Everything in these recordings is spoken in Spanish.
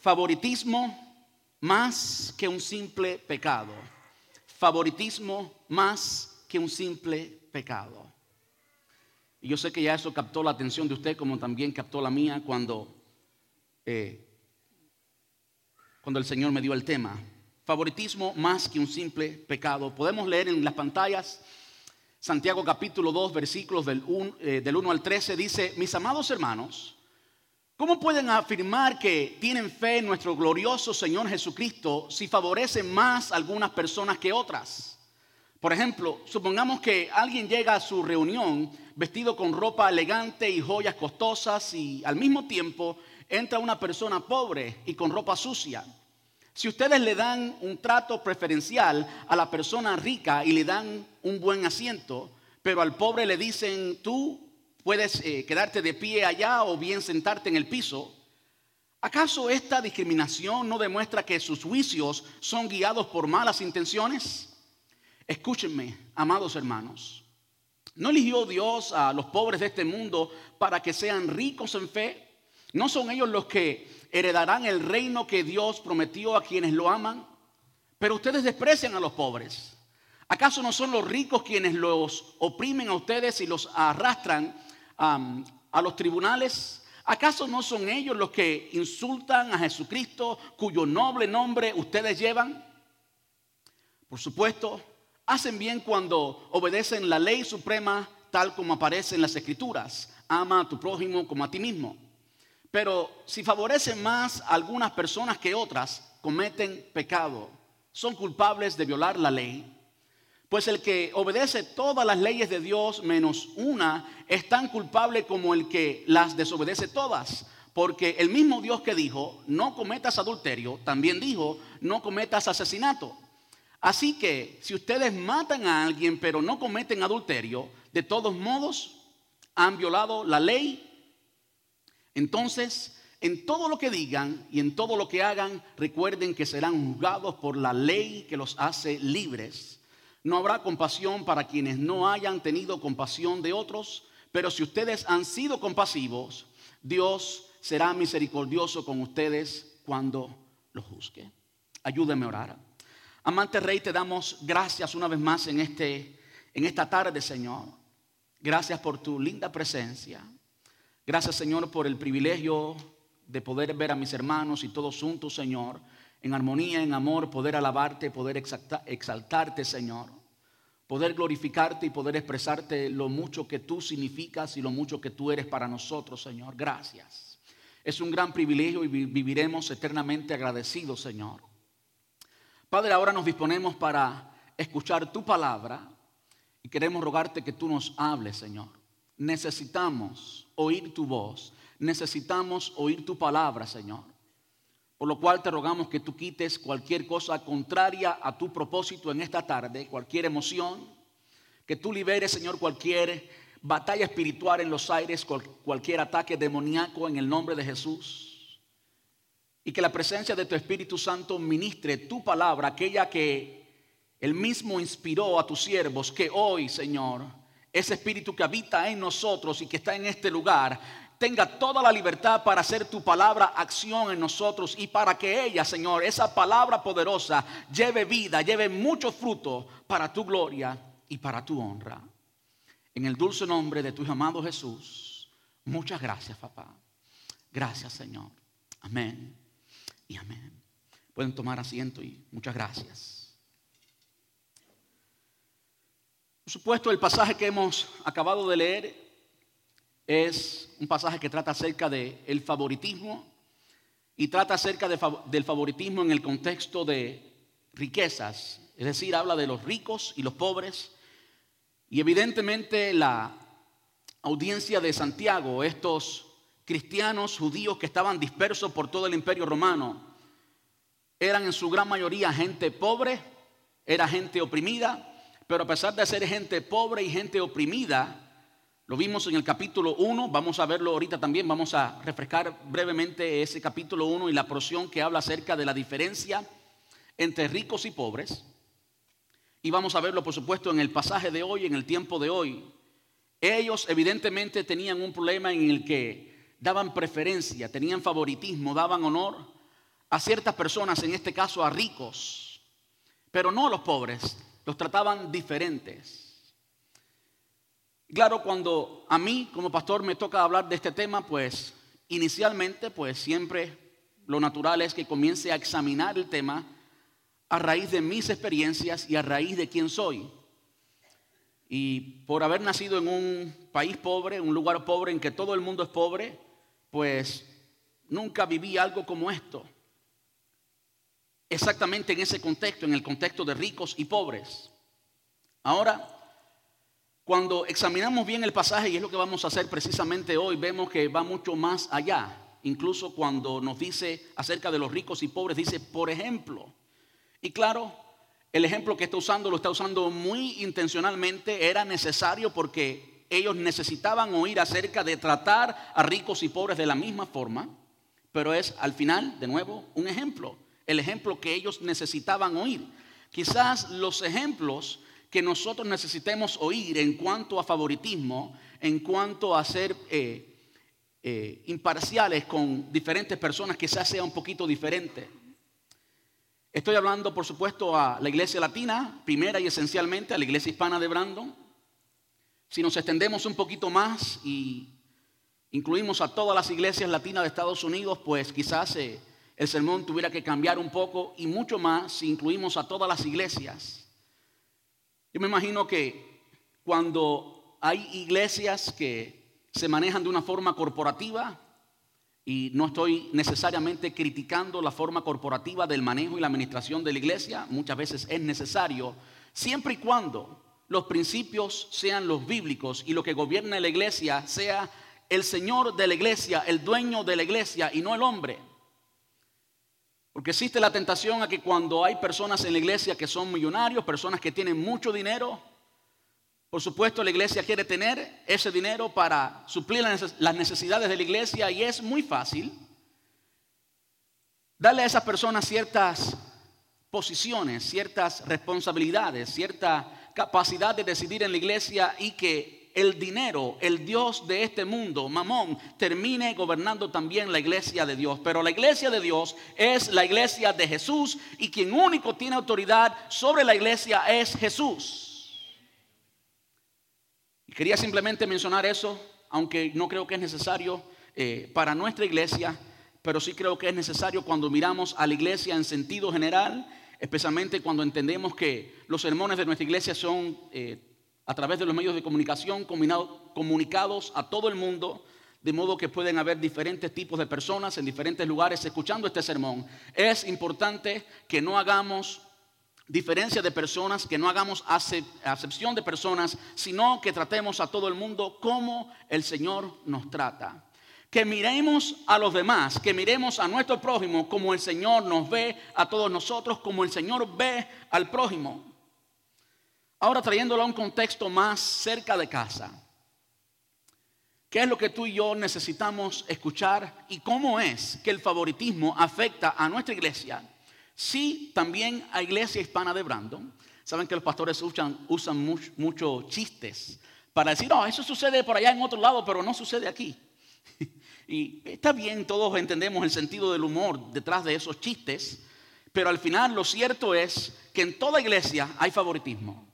Favoritismo más que un simple pecado. Favoritismo más que un simple pecado. Y yo sé que ya eso captó la atención de usted como también captó la mía cuando, eh, cuando el Señor me dio el tema. Favoritismo más que un simple pecado. Podemos leer en las pantallas Santiago capítulo 2 versículos del 1, eh, del 1 al 13. Dice, mis amados hermanos, ¿Cómo pueden afirmar que tienen fe en nuestro glorioso Señor Jesucristo si favorecen más a algunas personas que otras? Por ejemplo, supongamos que alguien llega a su reunión vestido con ropa elegante y joyas costosas y al mismo tiempo entra una persona pobre y con ropa sucia. Si ustedes le dan un trato preferencial a la persona rica y le dan un buen asiento, pero al pobre le dicen, tú puedes eh, quedarte de pie allá o bien sentarte en el piso. ¿Acaso esta discriminación no demuestra que sus juicios son guiados por malas intenciones? Escúchenme, amados hermanos. ¿No eligió Dios a los pobres de este mundo para que sean ricos en fe? ¿No son ellos los que heredarán el reino que Dios prometió a quienes lo aman? Pero ustedes desprecian a los pobres. ¿Acaso no son los ricos quienes los oprimen a ustedes y los arrastran a los tribunales? ¿Acaso no son ellos los que insultan a Jesucristo cuyo noble nombre ustedes llevan? Por supuesto, hacen bien cuando obedecen la ley suprema tal como aparece en las escrituras. Ama a tu prójimo como a ti mismo. Pero si favorecen más a algunas personas que otras, cometen pecado. Son culpables de violar la ley pues el que obedece todas las leyes de Dios menos una es tan culpable como el que las desobedece todas. Porque el mismo Dios que dijo, no cometas adulterio, también dijo, no cometas asesinato. Así que si ustedes matan a alguien pero no cometen adulterio, de todos modos han violado la ley. Entonces, en todo lo que digan y en todo lo que hagan, recuerden que serán juzgados por la ley que los hace libres no habrá compasión para quienes no hayan tenido compasión de otros, pero si ustedes han sido compasivos, Dios será misericordioso con ustedes cuando los juzgue. Ayúdenme a orar. Amante Rey, te damos gracias una vez más en, este, en esta tarde, Señor. Gracias por tu linda presencia. Gracias, Señor, por el privilegio de poder ver a mis hermanos y todos juntos, Señor en armonía, en amor, poder alabarte, poder exaltarte, Señor. Poder glorificarte y poder expresarte lo mucho que tú significas y lo mucho que tú eres para nosotros, Señor. Gracias. Es un gran privilegio y viviremos eternamente agradecidos, Señor. Padre, ahora nos disponemos para escuchar tu palabra y queremos rogarte que tú nos hables, Señor. Necesitamos oír tu voz, necesitamos oír tu palabra, Señor. Por lo cual te rogamos que tú quites cualquier cosa contraria a tu propósito en esta tarde, cualquier emoción, que tú liberes, Señor, cualquier batalla espiritual en los aires, cualquier ataque demoníaco en el nombre de Jesús. Y que la presencia de tu Espíritu Santo ministre tu palabra, aquella que él mismo inspiró a tus siervos, que hoy, Señor, ese Espíritu que habita en nosotros y que está en este lugar, tenga toda la libertad para hacer tu palabra acción en nosotros y para que ella, Señor, esa palabra poderosa, lleve vida, lleve mucho fruto para tu gloria y para tu honra. En el dulce nombre de tu amado Jesús, muchas gracias, papá. Gracias, Señor. Amén y amén. Pueden tomar asiento y muchas gracias. Por supuesto, el pasaje que hemos acabado de leer es un pasaje que trata acerca del el favoritismo y trata acerca del favoritismo en el contexto de riquezas, es decir, habla de los ricos y los pobres. Y evidentemente la audiencia de Santiago, estos cristianos judíos que estaban dispersos por todo el imperio romano, eran en su gran mayoría gente pobre, era gente oprimida, pero a pesar de ser gente pobre y gente oprimida, lo vimos en el capítulo 1, vamos a verlo ahorita también, vamos a refrescar brevemente ese capítulo 1 y la porción que habla acerca de la diferencia entre ricos y pobres. Y vamos a verlo, por supuesto, en el pasaje de hoy, en el tiempo de hoy. Ellos evidentemente tenían un problema en el que daban preferencia, tenían favoritismo, daban honor a ciertas personas, en este caso a ricos, pero no a los pobres, los trataban diferentes. Claro, cuando a mí como pastor me toca hablar de este tema, pues inicialmente, pues siempre lo natural es que comience a examinar el tema a raíz de mis experiencias y a raíz de quién soy. Y por haber nacido en un país pobre, un lugar pobre en que todo el mundo es pobre, pues nunca viví algo como esto. Exactamente en ese contexto, en el contexto de ricos y pobres. Ahora, cuando examinamos bien el pasaje, y es lo que vamos a hacer precisamente hoy, vemos que va mucho más allá. Incluso cuando nos dice acerca de los ricos y pobres, dice, por ejemplo. Y claro, el ejemplo que está usando lo está usando muy intencionalmente, era necesario porque ellos necesitaban oír acerca de tratar a ricos y pobres de la misma forma, pero es al final, de nuevo, un ejemplo, el ejemplo que ellos necesitaban oír. Quizás los ejemplos que nosotros necesitemos oír en cuanto a favoritismo, en cuanto a ser eh, eh, imparciales con diferentes personas, quizás sea un poquito diferente. Estoy hablando, por supuesto, a la iglesia latina, primera y esencialmente a la iglesia hispana de Brandon. Si nos extendemos un poquito más y incluimos a todas las iglesias latinas de Estados Unidos, pues quizás eh, el sermón tuviera que cambiar un poco y mucho más si incluimos a todas las iglesias. Yo me imagino que cuando hay iglesias que se manejan de una forma corporativa, y no estoy necesariamente criticando la forma corporativa del manejo y la administración de la iglesia, muchas veces es necesario, siempre y cuando los principios sean los bíblicos y lo que gobierna la iglesia sea el Señor de la iglesia, el dueño de la iglesia y no el hombre. Porque existe la tentación a que cuando hay personas en la iglesia que son millonarios, personas que tienen mucho dinero, por supuesto, la iglesia quiere tener ese dinero para suplir las necesidades de la iglesia y es muy fácil darle a esas personas ciertas posiciones, ciertas responsabilidades, cierta capacidad de decidir en la iglesia y que el dinero, el Dios de este mundo, Mamón, termine gobernando también la iglesia de Dios. Pero la iglesia de Dios es la iglesia de Jesús y quien único tiene autoridad sobre la iglesia es Jesús. Quería simplemente mencionar eso, aunque no creo que es necesario eh, para nuestra iglesia, pero sí creo que es necesario cuando miramos a la iglesia en sentido general, especialmente cuando entendemos que los sermones de nuestra iglesia son eh, a través de los medios de comunicación comunicados a todo el mundo, de modo que pueden haber diferentes tipos de personas en diferentes lugares escuchando este sermón. Es importante que no hagamos diferencia de personas, que no hagamos acepción de personas, sino que tratemos a todo el mundo como el Señor nos trata. Que miremos a los demás, que miremos a nuestro prójimo como el Señor nos ve a todos nosotros, como el Señor ve al prójimo. Ahora trayéndolo a un contexto más cerca de casa. ¿Qué es lo que tú y yo necesitamos escuchar y cómo es que el favoritismo afecta a nuestra iglesia? Sí, también a Iglesia Hispana de Brandon. Saben que los pastores usan, usan muchos chistes para decir, no, eso sucede por allá en otro lado, pero no sucede aquí. y está bien, todos entendemos el sentido del humor detrás de esos chistes, pero al final lo cierto es que en toda iglesia hay favoritismo.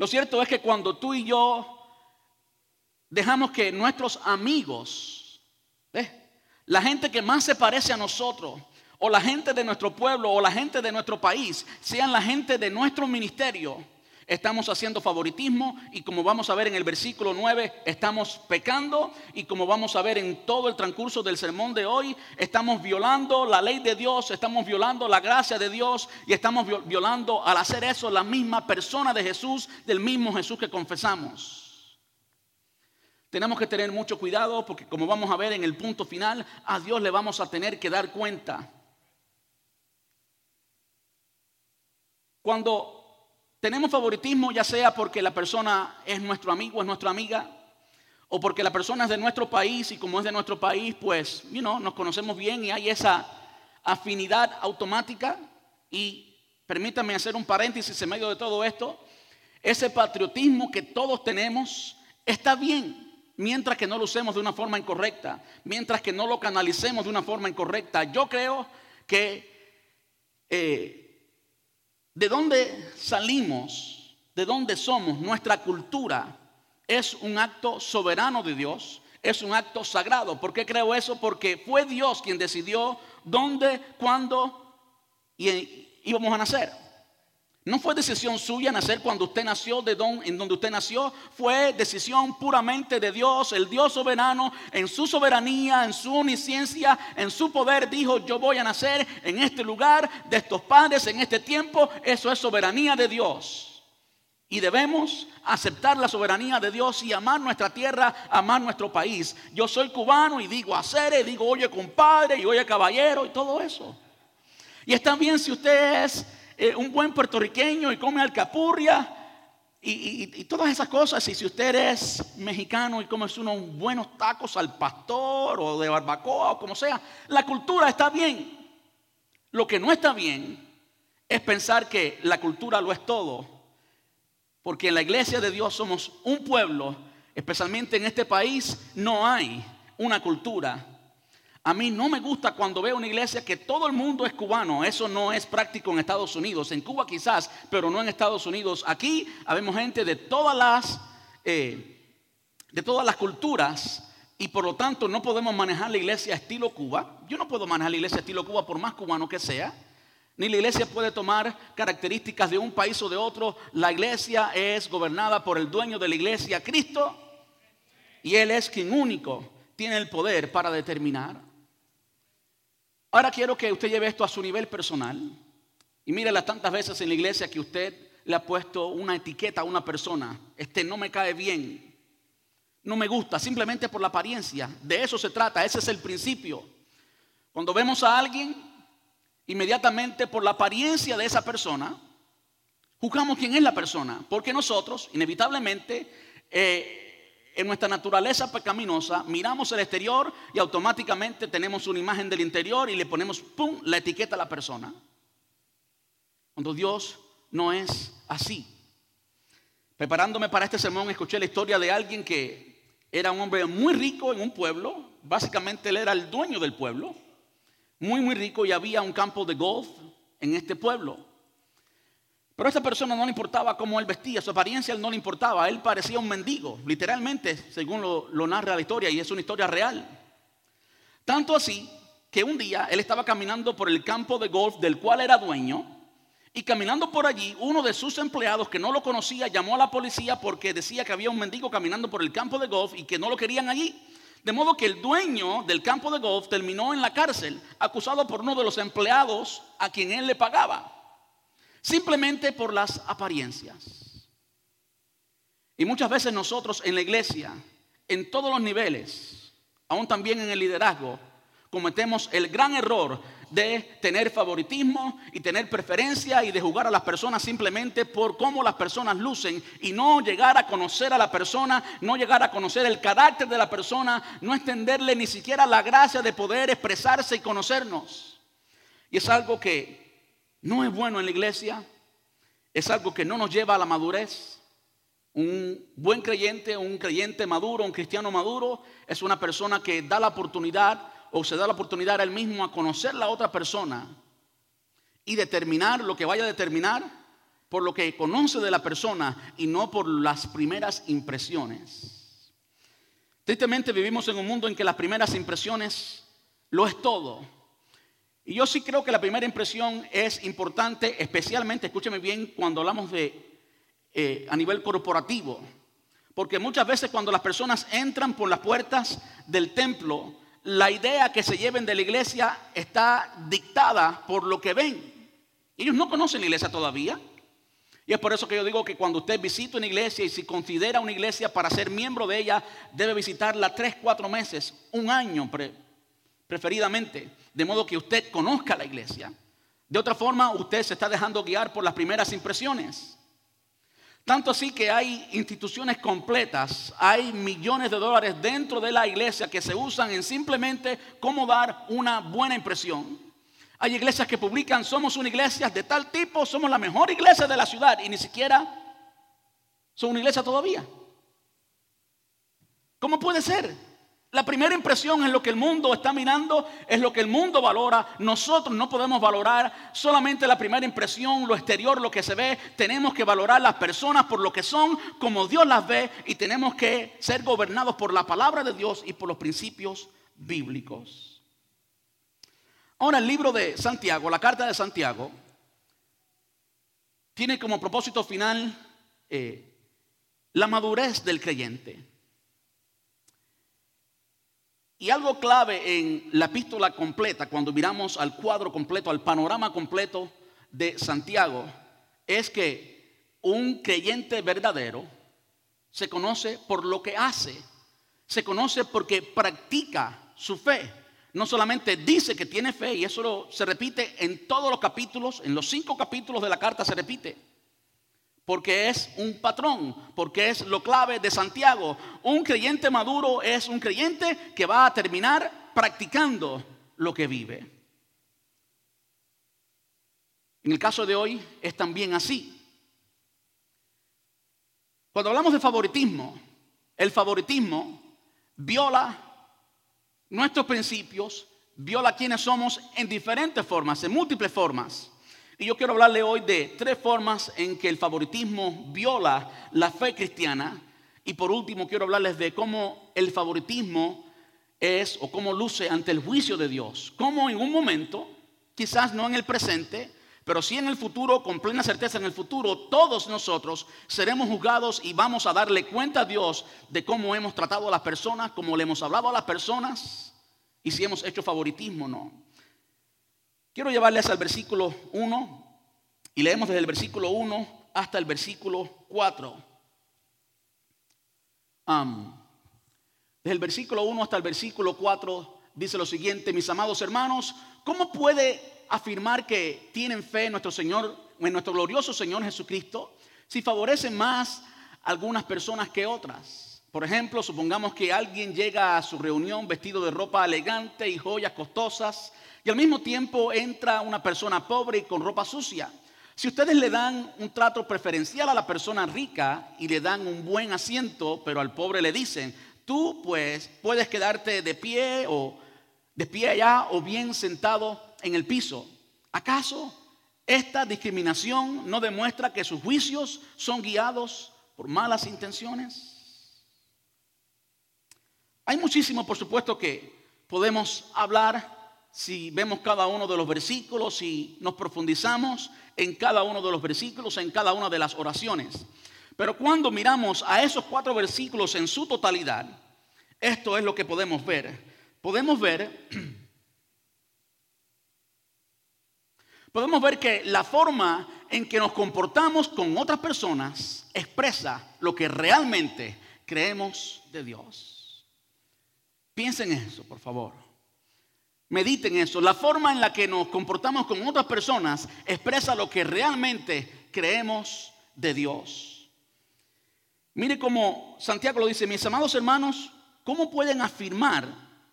Lo cierto es que cuando tú y yo dejamos que nuestros amigos, la gente que más se parece a nosotros, o la gente de nuestro pueblo o la gente de nuestro país, sean la gente de nuestro ministerio, estamos haciendo favoritismo y como vamos a ver en el versículo 9, estamos pecando y como vamos a ver en todo el transcurso del sermón de hoy, estamos violando la ley de Dios, estamos violando la gracia de Dios y estamos violando al hacer eso la misma persona de Jesús, del mismo Jesús que confesamos. Tenemos que tener mucho cuidado porque como vamos a ver en el punto final, a Dios le vamos a tener que dar cuenta. Cuando tenemos favoritismo, ya sea porque la persona es nuestro amigo, es nuestra amiga, o porque la persona es de nuestro país y como es de nuestro país, pues, you nos conocemos bien y hay esa afinidad automática. Y permítanme hacer un paréntesis en medio de todo esto. Ese patriotismo que todos tenemos está bien. mientras que no lo usemos de una forma incorrecta, mientras que no lo canalicemos de una forma incorrecta. Yo creo que eh, de dónde salimos, de dónde somos, nuestra cultura es un acto soberano de Dios, es un acto sagrado. ¿Por qué creo eso? Porque fue Dios quien decidió dónde, cuándo íbamos a nacer. No fue decisión suya nacer cuando usted nació, de don, en donde usted nació. Fue decisión puramente de Dios, el Dios soberano, en su soberanía, en su omnisciencia, en su poder. Dijo, yo voy a nacer en este lugar, de estos padres, en este tiempo. Eso es soberanía de Dios. Y debemos aceptar la soberanía de Dios y amar nuestra tierra, amar nuestro país. Yo soy cubano y digo hacer, y digo oye compadre y oye caballero y todo eso. Y está bien si usted es eh, un buen puertorriqueño y come alcapurria y, y, todas esas cosas. Y si usted es mexicano y come unos buenos tacos al pastor o de barbacoa o como sea, la cultura está bien. Lo que no está bien es pensar que la cultura lo es todo. Porque en la iglesia de Dios somos un pueblo, especialmente en este país, no hay una cultura a mí no me gusta cuando veo una iglesia que todo el mundo es cubano. Eso no es práctico en Estados Unidos. En Cuba quizás, pero no en Estados Unidos. Aquí habemos gente de todas las, eh, de todas las culturas y por lo tanto no podemos manejar la iglesia estilo Cuba. Yo no puedo manejar la iglesia estilo Cuba por más cubano que sea. Ni la iglesia puede tomar características de un país o de otro. La iglesia es gobernada por el dueño de la iglesia, Cristo. Y Él es quien único tiene el poder para determinar Ahora quiero que usted lleve esto a su nivel personal y mire las tantas veces en la iglesia que usted le ha puesto una etiqueta a una persona. Este no me cae bien, no me gusta, simplemente por la apariencia. De eso se trata, ese es el principio. Cuando vemos a alguien, inmediatamente por la apariencia de esa persona, juzgamos quién es la persona, porque nosotros, inevitablemente, eh, en nuestra naturaleza pecaminosa, miramos el exterior y automáticamente tenemos una imagen del interior y le ponemos, ¡pum!, la etiqueta a la persona. Cuando Dios no es así. Preparándome para este sermón, escuché la historia de alguien que era un hombre muy rico en un pueblo. Básicamente él era el dueño del pueblo. Muy, muy rico y había un campo de golf en este pueblo. Pero a esta persona no le importaba cómo él vestía, su apariencia no le importaba, él parecía un mendigo, literalmente, según lo narra la historia, y es una historia real. Tanto así que un día él estaba caminando por el campo de golf del cual era dueño, y caminando por allí, uno de sus empleados que no lo conocía llamó a la policía porque decía que había un mendigo caminando por el campo de golf y que no lo querían allí. De modo que el dueño del campo de golf terminó en la cárcel, acusado por uno de los empleados a quien él le pagaba simplemente por las apariencias. Y muchas veces nosotros en la iglesia, en todos los niveles, aún también en el liderazgo, cometemos el gran error de tener favoritismo y tener preferencia y de jugar a las personas simplemente por cómo las personas lucen y no llegar a conocer a la persona, no llegar a conocer el carácter de la persona, no extenderle ni siquiera la gracia de poder expresarse y conocernos. Y es algo que no es bueno en la iglesia, es algo que no nos lleva a la madurez. Un buen creyente, un creyente maduro, un cristiano maduro, es una persona que da la oportunidad o se da la oportunidad a él mismo a conocer la otra persona y determinar lo que vaya a determinar por lo que conoce de la persona y no por las primeras impresiones. Tristemente vivimos en un mundo en que las primeras impresiones lo es todo. Y yo sí creo que la primera impresión es importante, especialmente, escúcheme bien, cuando hablamos de eh, a nivel corporativo. Porque muchas veces cuando las personas entran por las puertas del templo, la idea que se lleven de la iglesia está dictada por lo que ven. Ellos no conocen la iglesia todavía. Y es por eso que yo digo que cuando usted visita una iglesia y si considera una iglesia para ser miembro de ella, debe visitarla tres, cuatro meses, un año preferidamente de modo que usted conozca la iglesia. De otra forma, usted se está dejando guiar por las primeras impresiones. Tanto así que hay instituciones completas, hay millones de dólares dentro de la iglesia que se usan en simplemente cómo dar una buena impresión. Hay iglesias que publican, somos una iglesia de tal tipo, somos la mejor iglesia de la ciudad y ni siquiera son una iglesia todavía. ¿Cómo puede ser? La primera impresión es lo que el mundo está mirando, es lo que el mundo valora. Nosotros no podemos valorar solamente la primera impresión, lo exterior, lo que se ve. Tenemos que valorar las personas por lo que son, como Dios las ve, y tenemos que ser gobernados por la palabra de Dios y por los principios bíblicos. Ahora el libro de Santiago, la carta de Santiago, tiene como propósito final eh, la madurez del creyente. Y algo clave en la epístola completa, cuando miramos al cuadro completo, al panorama completo de Santiago, es que un creyente verdadero se conoce por lo que hace, se conoce porque practica su fe. No solamente dice que tiene fe, y eso se repite en todos los capítulos, en los cinco capítulos de la carta se repite porque es un patrón, porque es lo clave de Santiago. Un creyente maduro es un creyente que va a terminar practicando lo que vive. En el caso de hoy es también así. Cuando hablamos de favoritismo, el favoritismo viola nuestros principios, viola quienes somos en diferentes formas, en múltiples formas. Y yo quiero hablarle hoy de tres formas en que el favoritismo viola la fe cristiana. Y por último quiero hablarles de cómo el favoritismo es o cómo luce ante el juicio de Dios. Cómo en un momento, quizás no en el presente, pero sí en el futuro, con plena certeza en el futuro, todos nosotros seremos juzgados y vamos a darle cuenta a Dios de cómo hemos tratado a las personas, cómo le hemos hablado a las personas y si hemos hecho favoritismo o no. Quiero llevarles al versículo 1 y leemos desde el versículo 1 hasta el versículo 4. desde el versículo 1 hasta el versículo 4 dice lo siguiente, mis amados hermanos, ¿cómo puede afirmar que tienen fe en nuestro Señor, en nuestro glorioso Señor Jesucristo, si favorecen más algunas personas que otras? Por ejemplo, supongamos que alguien llega a su reunión vestido de ropa elegante y joyas costosas y al mismo tiempo entra una persona pobre y con ropa sucia. Si ustedes le dan un trato preferencial a la persona rica y le dan un buen asiento, pero al pobre le dicen, tú pues puedes quedarte de pie o de pie allá o bien sentado en el piso. ¿Acaso esta discriminación no demuestra que sus juicios son guiados por malas intenciones? Hay muchísimo, por supuesto, que podemos hablar si vemos cada uno de los versículos y nos profundizamos en cada uno de los versículos, en cada una de las oraciones. Pero cuando miramos a esos cuatro versículos en su totalidad, esto es lo que podemos ver. Podemos ver, podemos ver que la forma en que nos comportamos con otras personas expresa lo que realmente creemos de Dios. Piensen en eso, por favor. Mediten eso. La forma en la que nos comportamos con otras personas expresa lo que realmente creemos de Dios. Mire cómo Santiago lo dice, mis amados hermanos, ¿cómo pueden afirmar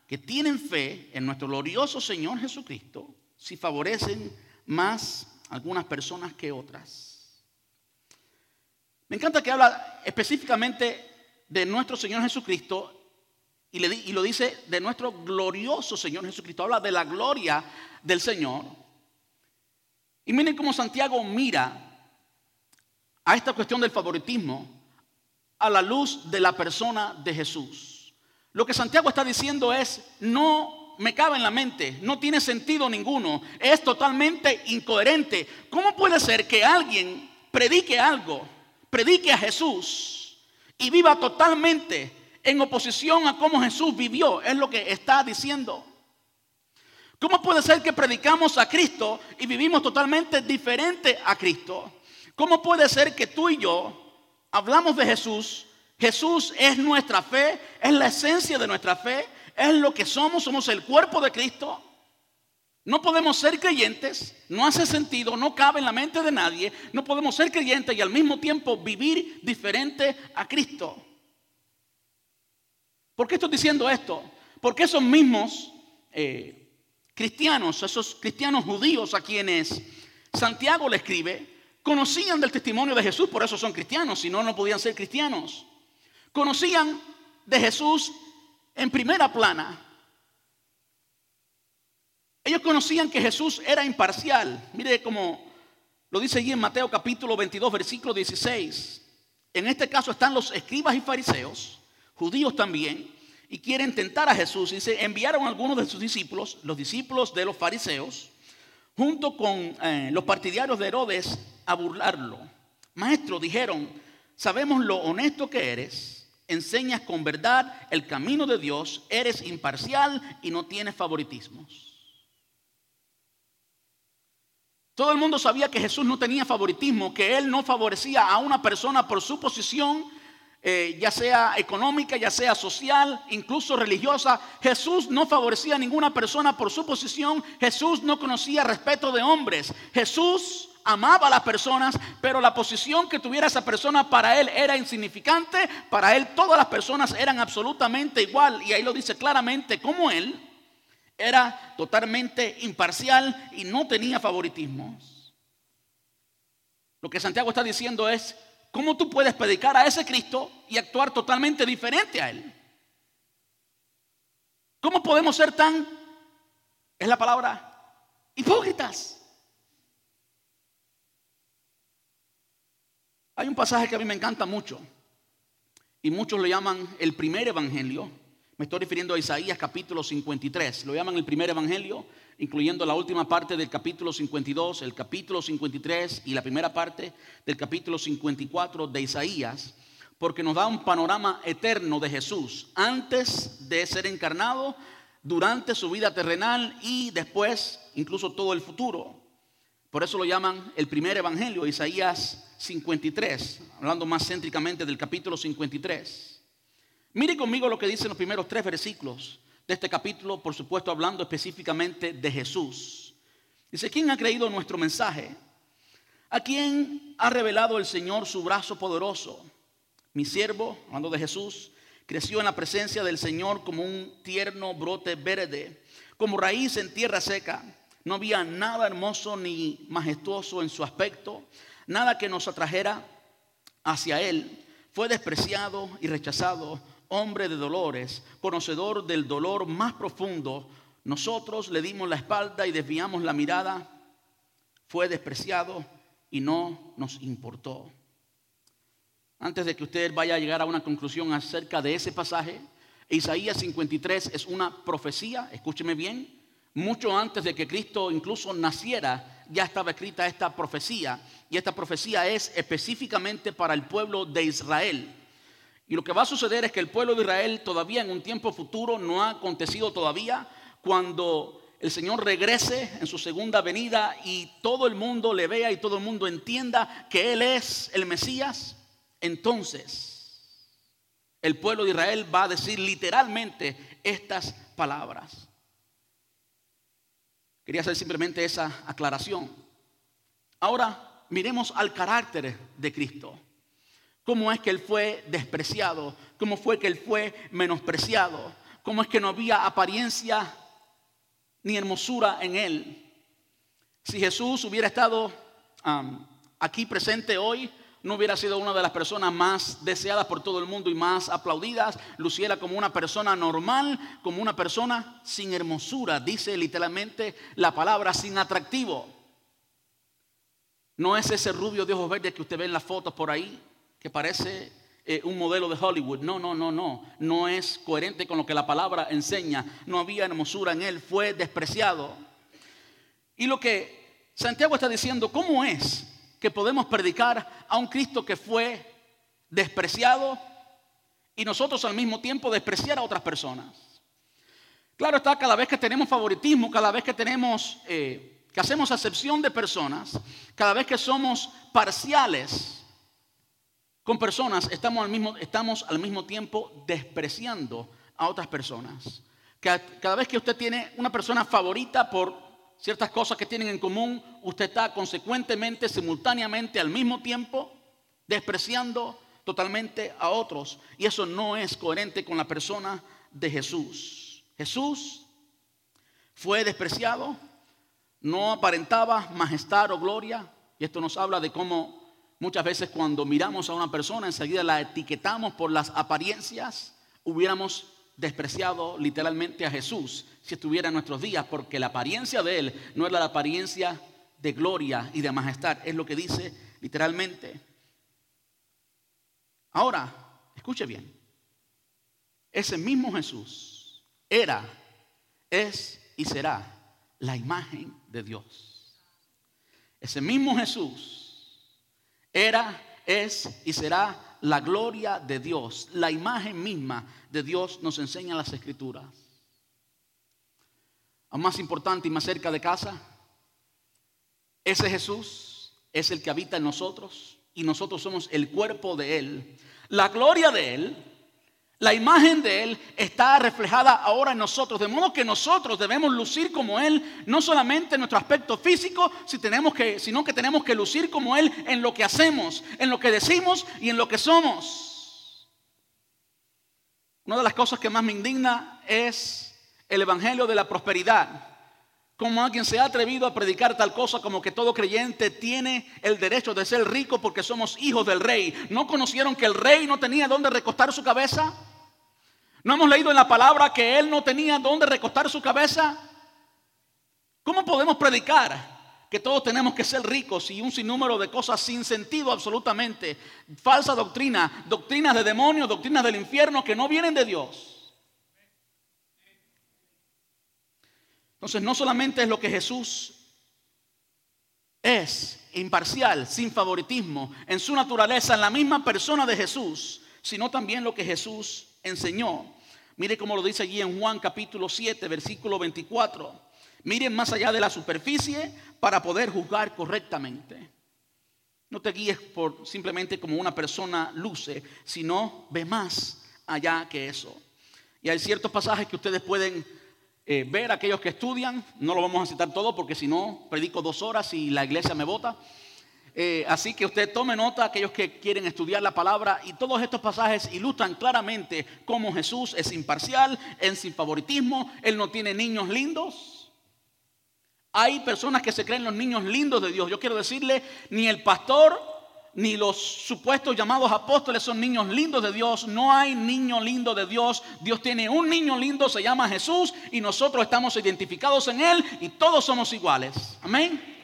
que tienen fe en nuestro glorioso Señor Jesucristo si favorecen más algunas personas que otras? Me encanta que habla específicamente de nuestro Señor Jesucristo y, lo dice de nuestro glorioso Señor Jesucristo. Habla de la gloria del Señor. Y miren cómo Santiago mira a esta cuestión del favoritismo a la luz de la persona de Jesús. Lo que Santiago está diciendo es, no me cabe en la mente, no tiene sentido ninguno, es totalmente incoherente. ¿Cómo puede ser que alguien predique algo, predique a Jesús y viva totalmente en oposición a cómo Jesús vivió, es lo que está diciendo. ¿Cómo puede ser que predicamos a Cristo y vivimos totalmente diferente a Cristo? ¿Cómo puede ser que tú y yo hablamos de Jesús? Jesús es nuestra fe, es la esencia de nuestra fe, es lo que somos, somos el cuerpo de Cristo. No podemos ser creyentes, no hace sentido, no cabe en la mente de nadie. No podemos ser creyentes y al mismo tiempo vivir diferente a Cristo. ¿Por qué estoy diciendo esto? Porque esos mismos eh, cristianos, esos cristianos judíos a quienes Santiago le escribe, conocían del testimonio de Jesús, por eso son cristianos, si no, no podían ser cristianos. Conocían de Jesús en primera plana. Ellos conocían que Jesús era imparcial. Mire cómo lo dice allí en Mateo capítulo 22, versículo 16. En este caso están los escribas y fariseos, judíos también, y quieren tentar a Jesús. Dice, enviaron a algunos de sus discípulos, los discípulos de los fariseos, junto con eh, los partidarios de Herodes, a burlarlo. Maestro, dijeron, sabemos lo honesto que eres, enseñas con verdad el camino de Dios, eres imparcial y no tienes favoritismos. Todo el mundo sabía que Jesús no tenía favoritismo, que Él no favorecía a una persona por su posición, eh, ya sea económica, ya sea social, incluso religiosa. Jesús no favorecía a ninguna persona por su posición. Jesús no conocía respeto de hombres. Jesús amaba a las personas, pero la posición que tuviera esa persona para él era insignificante. Para él todas las personas eran absolutamente igual. Y ahí lo dice claramente como él era totalmente imparcial y no tenía favoritismos. Lo que Santiago está diciendo es, ¿cómo tú puedes predicar a ese Cristo y actuar totalmente diferente a Él? ¿Cómo podemos ser tan, es la palabra, hipócritas? Hay un pasaje que a mí me encanta mucho y muchos lo llaman el primer evangelio me estoy refiriendo a Isaías capítulo 53. Lo llaman el primer evangelio, incluyendo la última parte del capítulo 52, el capítulo 53 y la primera parte del capítulo 54 de Isaías, porque nos da un panorama eterno de Jesús antes de ser encarnado, durante su vida terrenal y después, incluso todo el futuro. Por eso lo llaman el primer evangelio, Isaías 53, hablando más céntricamente del capítulo 53. Mire conmigo lo que dicen los primeros tres versículos de este capítulo, por supuesto hablando específicamente de Jesús. Dice, ¿quién ha creído nuestro mensaje? ¿A quién ha revelado el Señor su brazo poderoso? Mi siervo, hablando de Jesús, creció en la presencia del Señor como un tierno brote verde, como raíz en tierra seca. No había nada hermoso ni majestuoso en su aspecto, nada que nos atrajera hacia Él. Fue despreciado y rechazado hombre de dolores, conocedor del dolor más profundo, nosotros le dimos la espalda y desviamos la mirada, fue despreciado y no nos importó. Antes de que usted vaya a llegar a una conclusión acerca de ese pasaje, Isaías 53 es una profecía, escúcheme bien, mucho antes de que Cristo incluso naciera, ya estaba escrita esta profecía, y esta profecía es específicamente para el pueblo de Israel. Y lo que va a suceder es que el pueblo de Israel todavía en un tiempo futuro no ha acontecido todavía cuando el Señor regrese en su segunda venida y todo el mundo le vea y todo el mundo entienda que Él es el Mesías, entonces el pueblo de Israel va a decir literalmente estas palabras. Quería hacer simplemente esa aclaración. Ahora miremos al carácter de Cristo cómo es que él fue despreciado, cómo fue que él fue menospreciado, cómo es que no había apariencia ni hermosura en él. Si Jesús hubiera estado aquí presente hoy, no hubiera sido una de las personas más deseadas por todo el mundo y más aplaudidas, luciera como una persona normal, como una persona sin hermosura, dice literalmente la palabra sin atractivo. No es ese rubio de ojos verdes que usted ve en las fotos por ahí, que parece eh, un modelo de Hollywood. No, no, no, no. No es coherente con lo que la palabra enseña. No había hermosura en él, fue despreciado. Y lo que Santiago está diciendo, ¿cómo es que podemos predicar a un Cristo que fue despreciado y nosotros al mismo tiempo despreciar a otras personas? Claro está, cada vez que tenemos favoritismo, cada vez que tenemos, eh, que hacemos acepción de personas, cada vez que somos parciales, con personas estamos al mismo, estamos al mismo tiempo despreciando a otras personas. Cada vez que usted tiene una persona favorita por ciertas cosas que tienen en común, usted está consecuentemente, simultáneamente, al mismo tiempo, despreciando totalmente a otros. Y eso no es coherente con la persona de Jesús. Jesús fue despreciado, no aparentaba majestad o gloria. Y esto nos habla de cómo Muchas veces cuando miramos a una persona enseguida la etiquetamos por las apariencias hubiéramos despreciado literalmente a Jesús si estuviera en nuestros días, porque la apariencia de Él no era la apariencia de gloria y de majestad, es lo que dice literalmente. Ahora, escuche bien, ese mismo Jesús era, es y será la imagen de Dios. Ese mismo Jesús era, es y será la gloria de Dios, la imagen misma de Dios nos enseña las escrituras. A más importante y más cerca de casa, ese Jesús es el que habita en nosotros y nosotros somos el cuerpo de Él. La gloria de Él la imagen de Él está reflejada ahora en nosotros, de modo que nosotros debemos lucir como Él, no solamente en nuestro aspecto físico, sino que tenemos que lucir como Él en lo que hacemos, en lo que decimos y en lo que somos. Una de las cosas que más me indigna es el Evangelio de la prosperidad. Como alguien se ha atrevido a predicar tal cosa como que todo creyente tiene el derecho de ser rico porque somos hijos del rey. ¿No conocieron que el rey no tenía dónde recostar su cabeza? ¿No hemos leído en la palabra que él no tenía dónde recostar su cabeza? ¿Cómo podemos predicar que todos tenemos que ser ricos y un sinnúmero de cosas sin sentido absolutamente? Falsa doctrina, doctrinas de demonios, doctrinas del infierno que no vienen de Dios. Entonces, no solamente es lo que Jesús es, imparcial, sin favoritismo, en su naturaleza, en la misma persona de Jesús, sino también lo que Jesús enseñó. Mire cómo lo dice allí en Juan capítulo 7, versículo 24. Miren más allá de la superficie para poder juzgar correctamente. No te guíes por simplemente como una persona luce, sino ve más allá que eso. Y hay ciertos pasajes que ustedes pueden eh, ver aquellos que estudian, no lo vamos a citar todo porque si no, predico dos horas y la iglesia me vota. Eh, así que usted tome nota, aquellos que quieren estudiar la palabra, y todos estos pasajes ilustran claramente cómo Jesús es imparcial, es sin favoritismo, Él no tiene niños lindos. Hay personas que se creen los niños lindos de Dios. Yo quiero decirle, ni el pastor ni los supuestos llamados apóstoles son niños lindos de Dios. No hay niño lindo de Dios. Dios tiene un niño lindo, se llama Jesús, y nosotros estamos identificados en Él y todos somos iguales. Amén.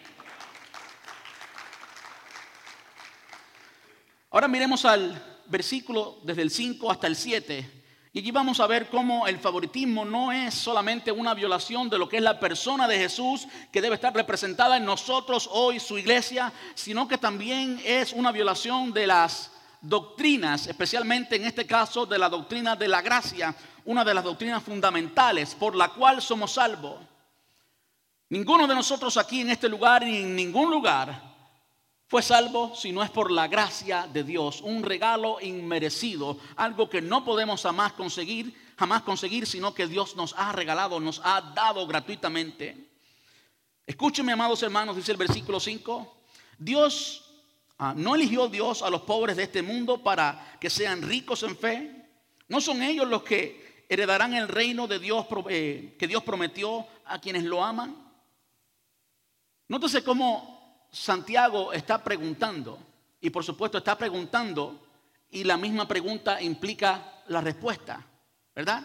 Ahora miremos al versículo desde el 5 hasta el 7 y allí vamos a ver cómo el favoritismo no es solamente una violación de lo que es la persona de Jesús que debe estar representada en nosotros hoy, su iglesia, sino que también es una violación de las doctrinas, especialmente en este caso de la doctrina de la gracia, una de las doctrinas fundamentales por la cual somos salvos. Ninguno de nosotros aquí en este lugar ni en ningún lugar fue salvo si no es por la gracia de Dios, un regalo inmerecido, algo que no podemos jamás conseguir, jamás conseguir, sino que Dios nos ha regalado, nos ha dado gratuitamente. Escúchenme, amados hermanos, dice el versículo 5, Dios ah, no eligió Dios a los pobres de este mundo para que sean ricos en fe. No son ellos los que heredarán el reino de Dios eh, que Dios prometió a quienes lo aman. Nótese cómo Santiago está preguntando, y por supuesto está preguntando, y la misma pregunta implica la respuesta, ¿verdad?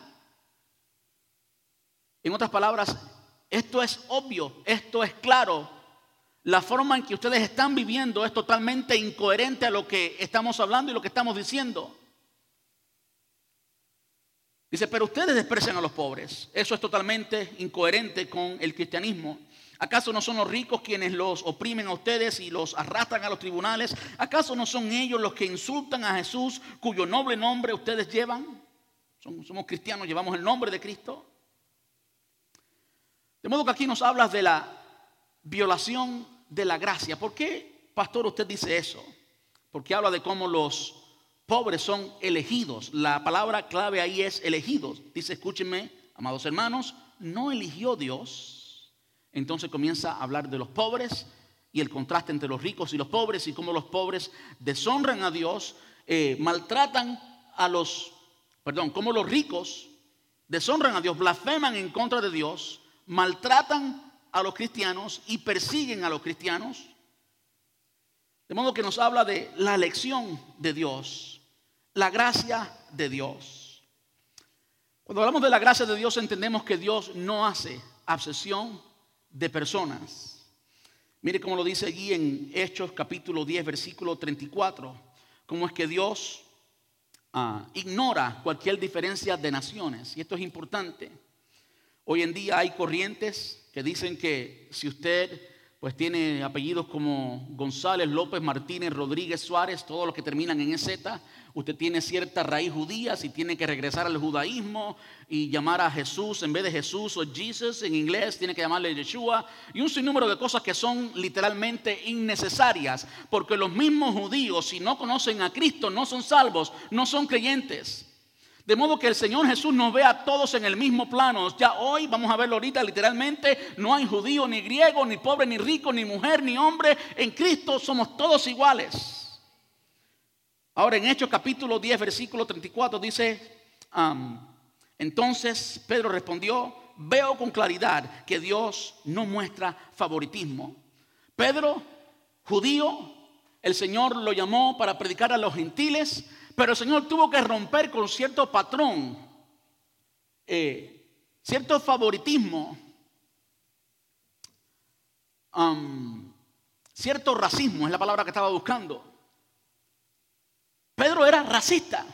En otras palabras, esto es obvio, esto es claro. La forma en que ustedes están viviendo es totalmente incoherente a lo que estamos hablando y lo que estamos diciendo. Dice, pero ustedes desprecian a los pobres. Eso es totalmente incoherente con el cristianismo. ¿Acaso no son los ricos quienes los oprimen a ustedes y los arrastran a los tribunales? ¿Acaso no son ellos los que insultan a Jesús cuyo noble nombre ustedes llevan? Somos, cristianos, llevamos el nombre de Cristo. De modo que aquí nos hablas de la violación de la gracia. ¿Por qué, pastor, usted dice eso? Porque habla de cómo los pobres son elegidos. La palabra clave ahí es elegidos. Dice, escúchenme, amados hermanos, no eligió Dios entonces comienza a hablar de los pobres y el contraste entre los ricos y los pobres y cómo los pobres deshonran a Dios, eh, maltratan a los, perdón, cómo los ricos deshonran a Dios, blasfeman en contra de Dios, maltratan a los cristianos y persiguen a los cristianos. De modo que nos habla de la elección de Dios, la gracia de Dios. Cuando hablamos de la gracia de Dios entendemos que Dios no hace obsesión de personas. Mire cómo lo dice allí en Hechos capítulo 10, versículo 34. Cómo es que Dios ah, ignora cualquier diferencia de naciones. Y esto es importante. Hoy en día hay corrientes que dicen que si usted pues tiene apellidos como González, López, Martínez, Rodríguez, Suárez, todos los que terminan en EZ. Usted tiene cierta raíz judía, si tiene que regresar al judaísmo y llamar a Jesús en vez de Jesús o Jesus en inglés, tiene que llamarle Yeshua. Y un sinnúmero de cosas que son literalmente innecesarias, porque los mismos judíos, si no conocen a Cristo, no son salvos, no son creyentes. De modo que el Señor Jesús nos ve a todos en el mismo plano. Ya hoy, vamos a verlo ahorita literalmente, no hay judío ni griego, ni pobre, ni rico, ni mujer, ni hombre. En Cristo somos todos iguales. Ahora en Hechos capítulo 10, versículo 34 dice, entonces Pedro respondió, veo con claridad que Dios no muestra favoritismo. Pedro, judío, el Señor lo llamó para predicar a los gentiles pero el Señor tuvo que romper con cierto patrón, eh, cierto favoritismo, cierto racismo, es la palabra que estaba buscando. Pedro era racista,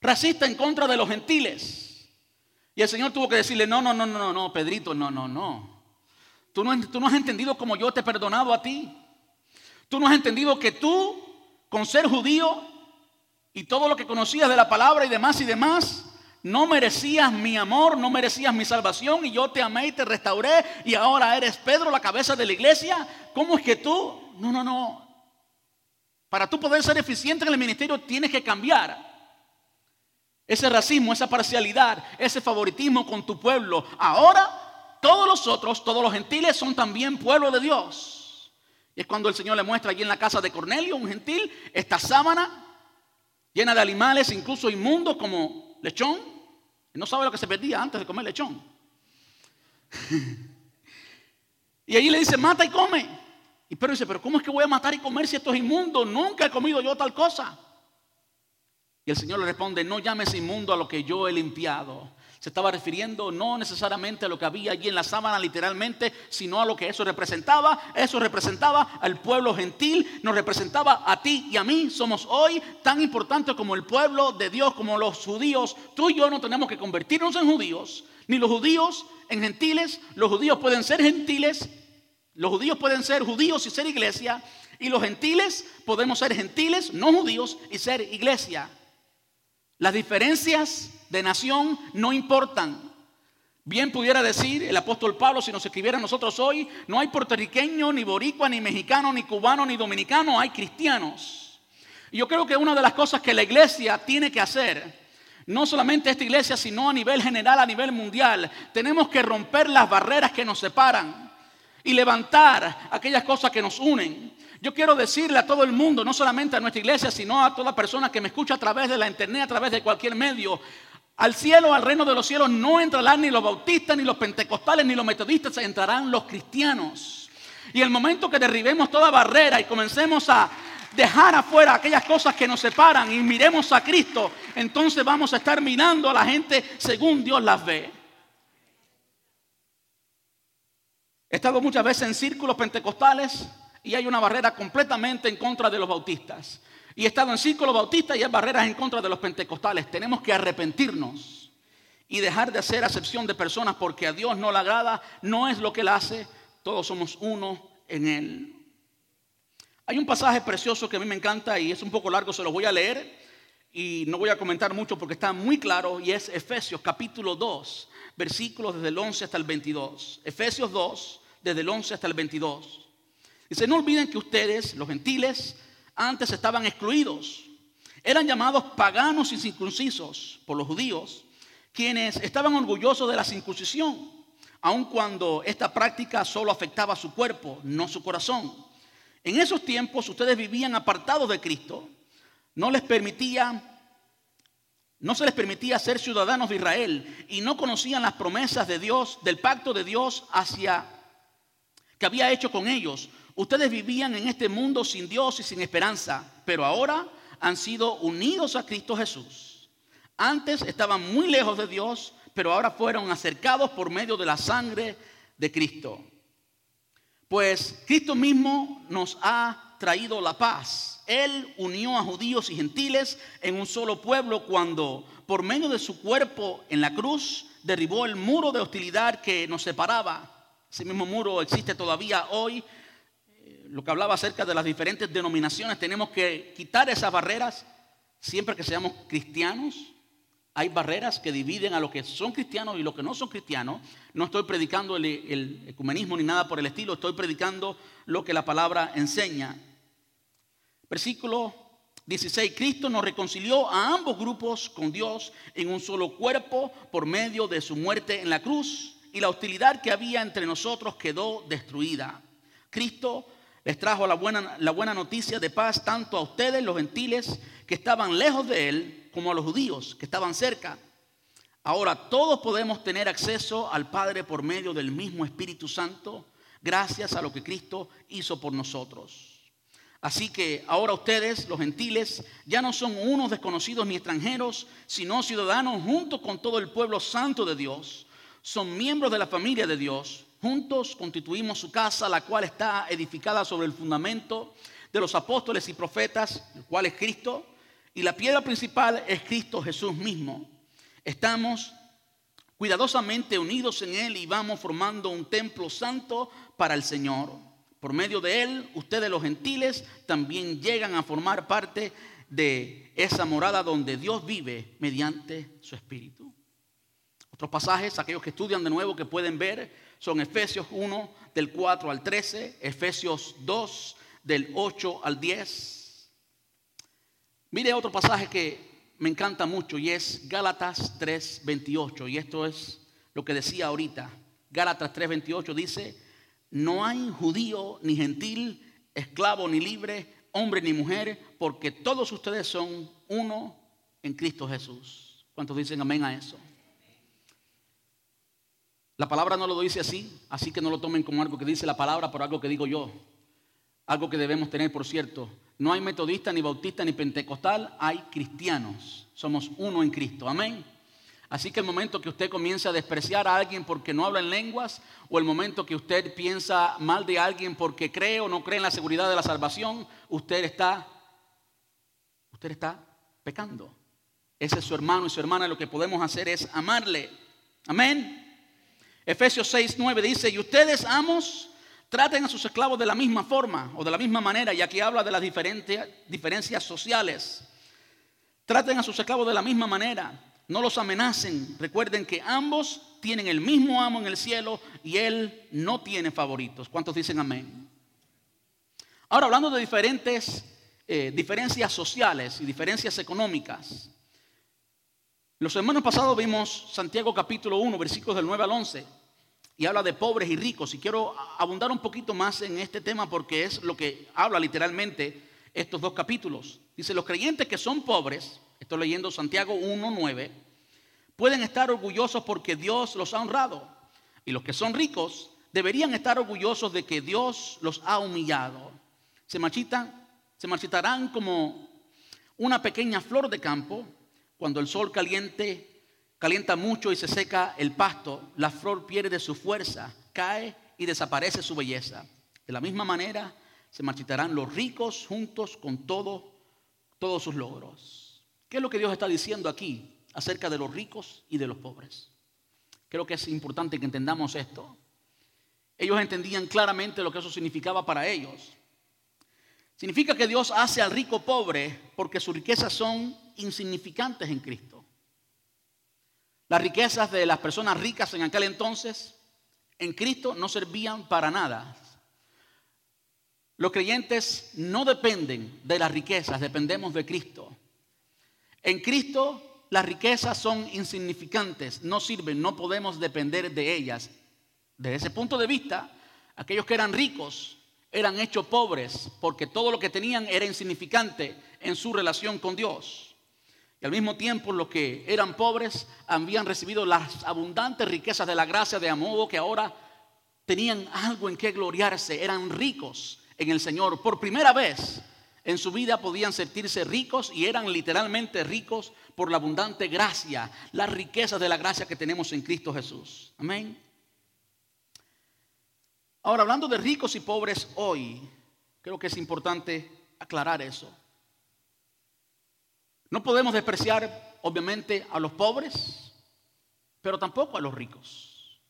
racista en contra de los gentiles. Y el Señor tuvo que decirle, no, no, no, no, no, Pedrito, no, no, no. Tú no, tú no has entendido como yo te he perdonado a ti. Tú no has entendido que tú con ser judío y todo lo que conocías de la palabra y demás y demás, no merecías mi amor, no merecías mi salvación y yo te amé y te restauré y ahora eres Pedro, la cabeza de la iglesia. ¿Cómo es que tú? No, no, no. Para tú poder ser eficiente en el ministerio tienes que cambiar. Ese racismo, esa parcialidad, ese favoritismo con tu pueblo. Ahora todos los otros, todos los gentiles son también pueblo de Dios. Y es cuando el Señor le muestra allí en la casa de Cornelio, un gentil, esta sábana llena de animales, incluso inmundos como lechón. Y no sabe lo que se perdía antes de comer lechón. y allí le dice, mata y come. Y Pedro dice, pero ¿cómo es que voy a matar y comer si esto es inmundo? Nunca he comido yo tal cosa. Y el Señor le responde, no llames inmundo a lo que yo he limpiado. Se estaba refiriendo no necesariamente a lo que había allí en la sábana literalmente, sino a lo que eso representaba. Eso representaba al pueblo gentil, nos representaba a ti y a mí. Somos hoy tan importantes como el pueblo de Dios, como los judíos. Tú y yo no tenemos que convertirnos en judíos, ni los judíos en gentiles. Los judíos pueden ser gentiles, los judíos pueden ser judíos y ser iglesia, y los gentiles podemos ser gentiles, no judíos, y ser iglesia. Las diferencias de nación no importan. Bien pudiera decir el apóstol Pablo, si nos escribiera a nosotros hoy, no hay puertorriqueño, ni boricua, ni mexicano, ni cubano, ni dominicano, hay cristianos. Yo creo que una de las cosas que la iglesia tiene que hacer, no solamente esta iglesia, sino a nivel general, a nivel mundial, tenemos que romper las barreras que nos separan y levantar aquellas cosas que nos unen. Yo quiero decirle a todo el mundo, no solamente a nuestra iglesia, sino a toda persona que me escucha a través de la internet, a través de cualquier medio, al cielo, al reino de los cielos, no entrarán ni los bautistas, ni los pentecostales, ni los metodistas, entrarán los cristianos. Y el momento que derribemos toda barrera y comencemos a dejar afuera aquellas cosas que nos separan y miremos a Cristo, entonces vamos a estar mirando a la gente según Dios las ve. He estado muchas veces en círculos pentecostales y hay una barrera completamente en contra de los bautistas. Y he estado en círculos bautistas y hay barreras en contra de los pentecostales. Tenemos que arrepentirnos y dejar de hacer acepción de personas porque a Dios no le agrada, no es lo que Él hace, todos somos uno en Él. Hay un pasaje precioso que a mí me encanta y es un poco largo, se lo voy a leer y no voy a comentar mucho porque está muy claro y es Efesios capítulo 2, versículos desde el 11 hasta el 22. Efesios 2, desde el 11 hasta el 22. Dice, no olviden que ustedes, los gentiles, antes estaban excluidos. Eran llamados paganos y circuncisos por los judíos, quienes estaban orgullosos de la circuncisión, aun cuando esta práctica solo afectaba a su cuerpo, no su corazón. En esos tiempos ustedes vivían apartados de Cristo, no les permitía no se les permitía ser ciudadanos de Israel y no conocían las promesas de Dios, del pacto de Dios hacia que había hecho con ellos. Ustedes vivían en este mundo sin Dios y sin esperanza, pero ahora han sido unidos a Cristo Jesús. Antes estaban muy lejos de Dios, pero ahora fueron acercados por medio de la sangre de Cristo. Pues Cristo mismo nos ha traído la paz. Él unió a judíos y gentiles en un solo pueblo cuando por medio de su cuerpo en la cruz derribó el muro de hostilidad que nos separaba. Ese mismo muro existe todavía hoy. Lo que hablaba acerca de las diferentes denominaciones, tenemos que quitar esas barreras siempre que seamos cristianos. Hay barreras que dividen a los que son cristianos y los que no son cristianos. No estoy predicando el, el ecumenismo ni nada por el estilo, estoy predicando lo que la palabra enseña. Versículo 16, Cristo nos reconcilió a ambos grupos con Dios en un solo cuerpo por medio de su muerte en la cruz y la hostilidad que había entre nosotros quedó destruida. Cristo les trajo la buena, la buena noticia de paz tanto a ustedes, los gentiles, que estaban lejos de Él, como a los judíos, que estaban cerca. Ahora todos podemos tener acceso al Padre por medio del mismo Espíritu Santo, gracias a lo que Cristo hizo por nosotros. Así que ahora ustedes, los gentiles, ya no son unos desconocidos ni extranjeros, sino ciudadanos junto con todo el pueblo santo de Dios. Son miembros de la familia de Dios. Juntos constituimos su casa, la cual está edificada sobre el fundamento de los apóstoles y profetas, el cual es Cristo. Y la piedra principal es Cristo Jesús mismo. Estamos cuidadosamente unidos en Él y vamos formando un templo santo para el Señor. Por medio de él, ustedes los gentiles también llegan a formar parte de esa morada donde Dios vive mediante su Espíritu. Otros pasajes, aquellos que estudian de nuevo, que pueden ver, son Efesios 1 del 4 al 13, Efesios 2 del 8 al 10. Mire otro pasaje que me encanta mucho y es Gálatas 3, 28. Y esto es lo que decía ahorita. Gálatas 3, 28 dice, no hay judío ni gentil, esclavo ni libre, hombre ni mujer, porque todos ustedes son uno en Cristo Jesús. ¿Cuántos dicen amén a eso? La palabra no lo dice así, así que no lo tomen como algo que dice la palabra, por algo que digo yo. Algo que debemos tener, por cierto. No hay metodista, ni bautista, ni pentecostal, hay cristianos. Somos uno en Cristo. Amén. Así que el momento que usted comienza a despreciar a alguien porque no habla en lenguas, o el momento que usted piensa mal de alguien porque cree o no cree en la seguridad de la salvación, usted está, usted está pecando. Ese es su hermano y su hermana. Lo que podemos hacer es amarle. Amén. Efesios 6, 9 dice, y ustedes amos, traten a sus esclavos de la misma forma o de la misma manera, y aquí habla de las diferencias sociales. Traten a sus esclavos de la misma manera no los amenacen. Recuerden que ambos tienen el mismo amo en el cielo y Él no tiene favoritos. ¿Cuántos dicen amén? Ahora, hablando de diferentes eh, diferencias sociales y diferencias económicas. Los semanas pasados vimos Santiago capítulo 1, versículos del 9 al 11, y habla de pobres y ricos. Y quiero abundar un poquito más en este tema porque es lo que habla literalmente estos dos capítulos. Dice, los creyentes que son pobres estoy leyendo Santiago 1.9, pueden estar orgullosos porque Dios los ha honrado. Y los que son ricos deberían estar orgullosos de que Dios los ha humillado. Se marchitan, se marchitarán como una pequeña flor de campo cuando el sol caliente calienta mucho y se seca el pasto, la flor pierde su fuerza, cae y desaparece su belleza. De la misma manera se marchitarán los ricos juntos con todo, todos sus logros. ¿Qué es lo que Dios está diciendo aquí acerca de los ricos y de los pobres? Creo que es importante que entendamos esto. Ellos entendían claramente lo que eso significaba para ellos. Significa que Dios hace al rico pobre porque sus riquezas son insignificantes en Cristo. Las riquezas de las personas ricas en aquel entonces en Cristo no servían para nada. Los creyentes no dependen de las riquezas, dependemos de Cristo. En Cristo las riquezas son insignificantes, no sirven, no podemos depender de ellas. Desde ese punto de vista, aquellos que eran ricos eran hechos pobres porque todo lo que tenían era insignificante en su relación con Dios. Y al mismo tiempo los que eran pobres habían recibido las abundantes riquezas de la gracia de amor que ahora tenían algo en que gloriarse, eran ricos en el Señor. Por primera vez en su vida podían sentirse ricos y eran literalmente ricos por la abundante gracia, las riquezas de la gracia que tenemos en Cristo Jesús. Amén. Ahora, hablando de ricos y pobres hoy, creo que es importante aclarar eso. No podemos despreciar, obviamente, a los pobres, pero tampoco a los ricos.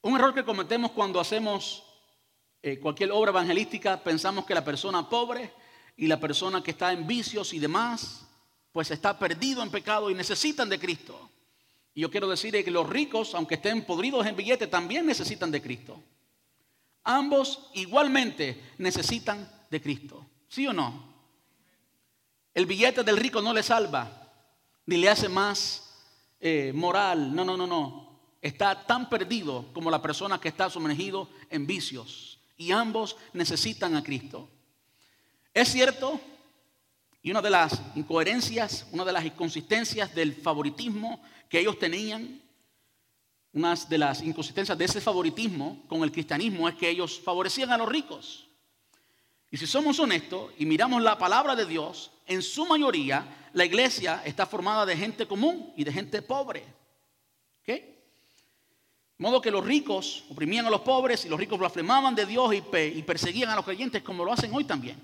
Un error que cometemos cuando hacemos eh, cualquier obra evangelística, pensamos que la persona pobre y la persona que está en vicios y demás, pues está perdido en pecado y necesitan de Cristo. Y yo quiero decir que los ricos, aunque estén podridos en billete, también necesitan de Cristo. Ambos igualmente necesitan de Cristo. ¿Sí o no? El billete del rico no le salva, ni le hace más eh, moral. No, no, no, no está tan perdido como la persona que está sumergido en vicios. Y ambos necesitan a Cristo. Es cierto, y una de las incoherencias, una de las inconsistencias del favoritismo que ellos tenían, una de las inconsistencias de ese favoritismo con el cristianismo es que ellos favorecían a los ricos. Y si somos honestos y miramos la palabra de Dios, en su mayoría la iglesia está formada de gente común y de gente pobre. ¿Qué? De modo que los ricos oprimían a los pobres y los ricos blasfemaban de Dios y, perseguían a los creyentes como lo hacen hoy también.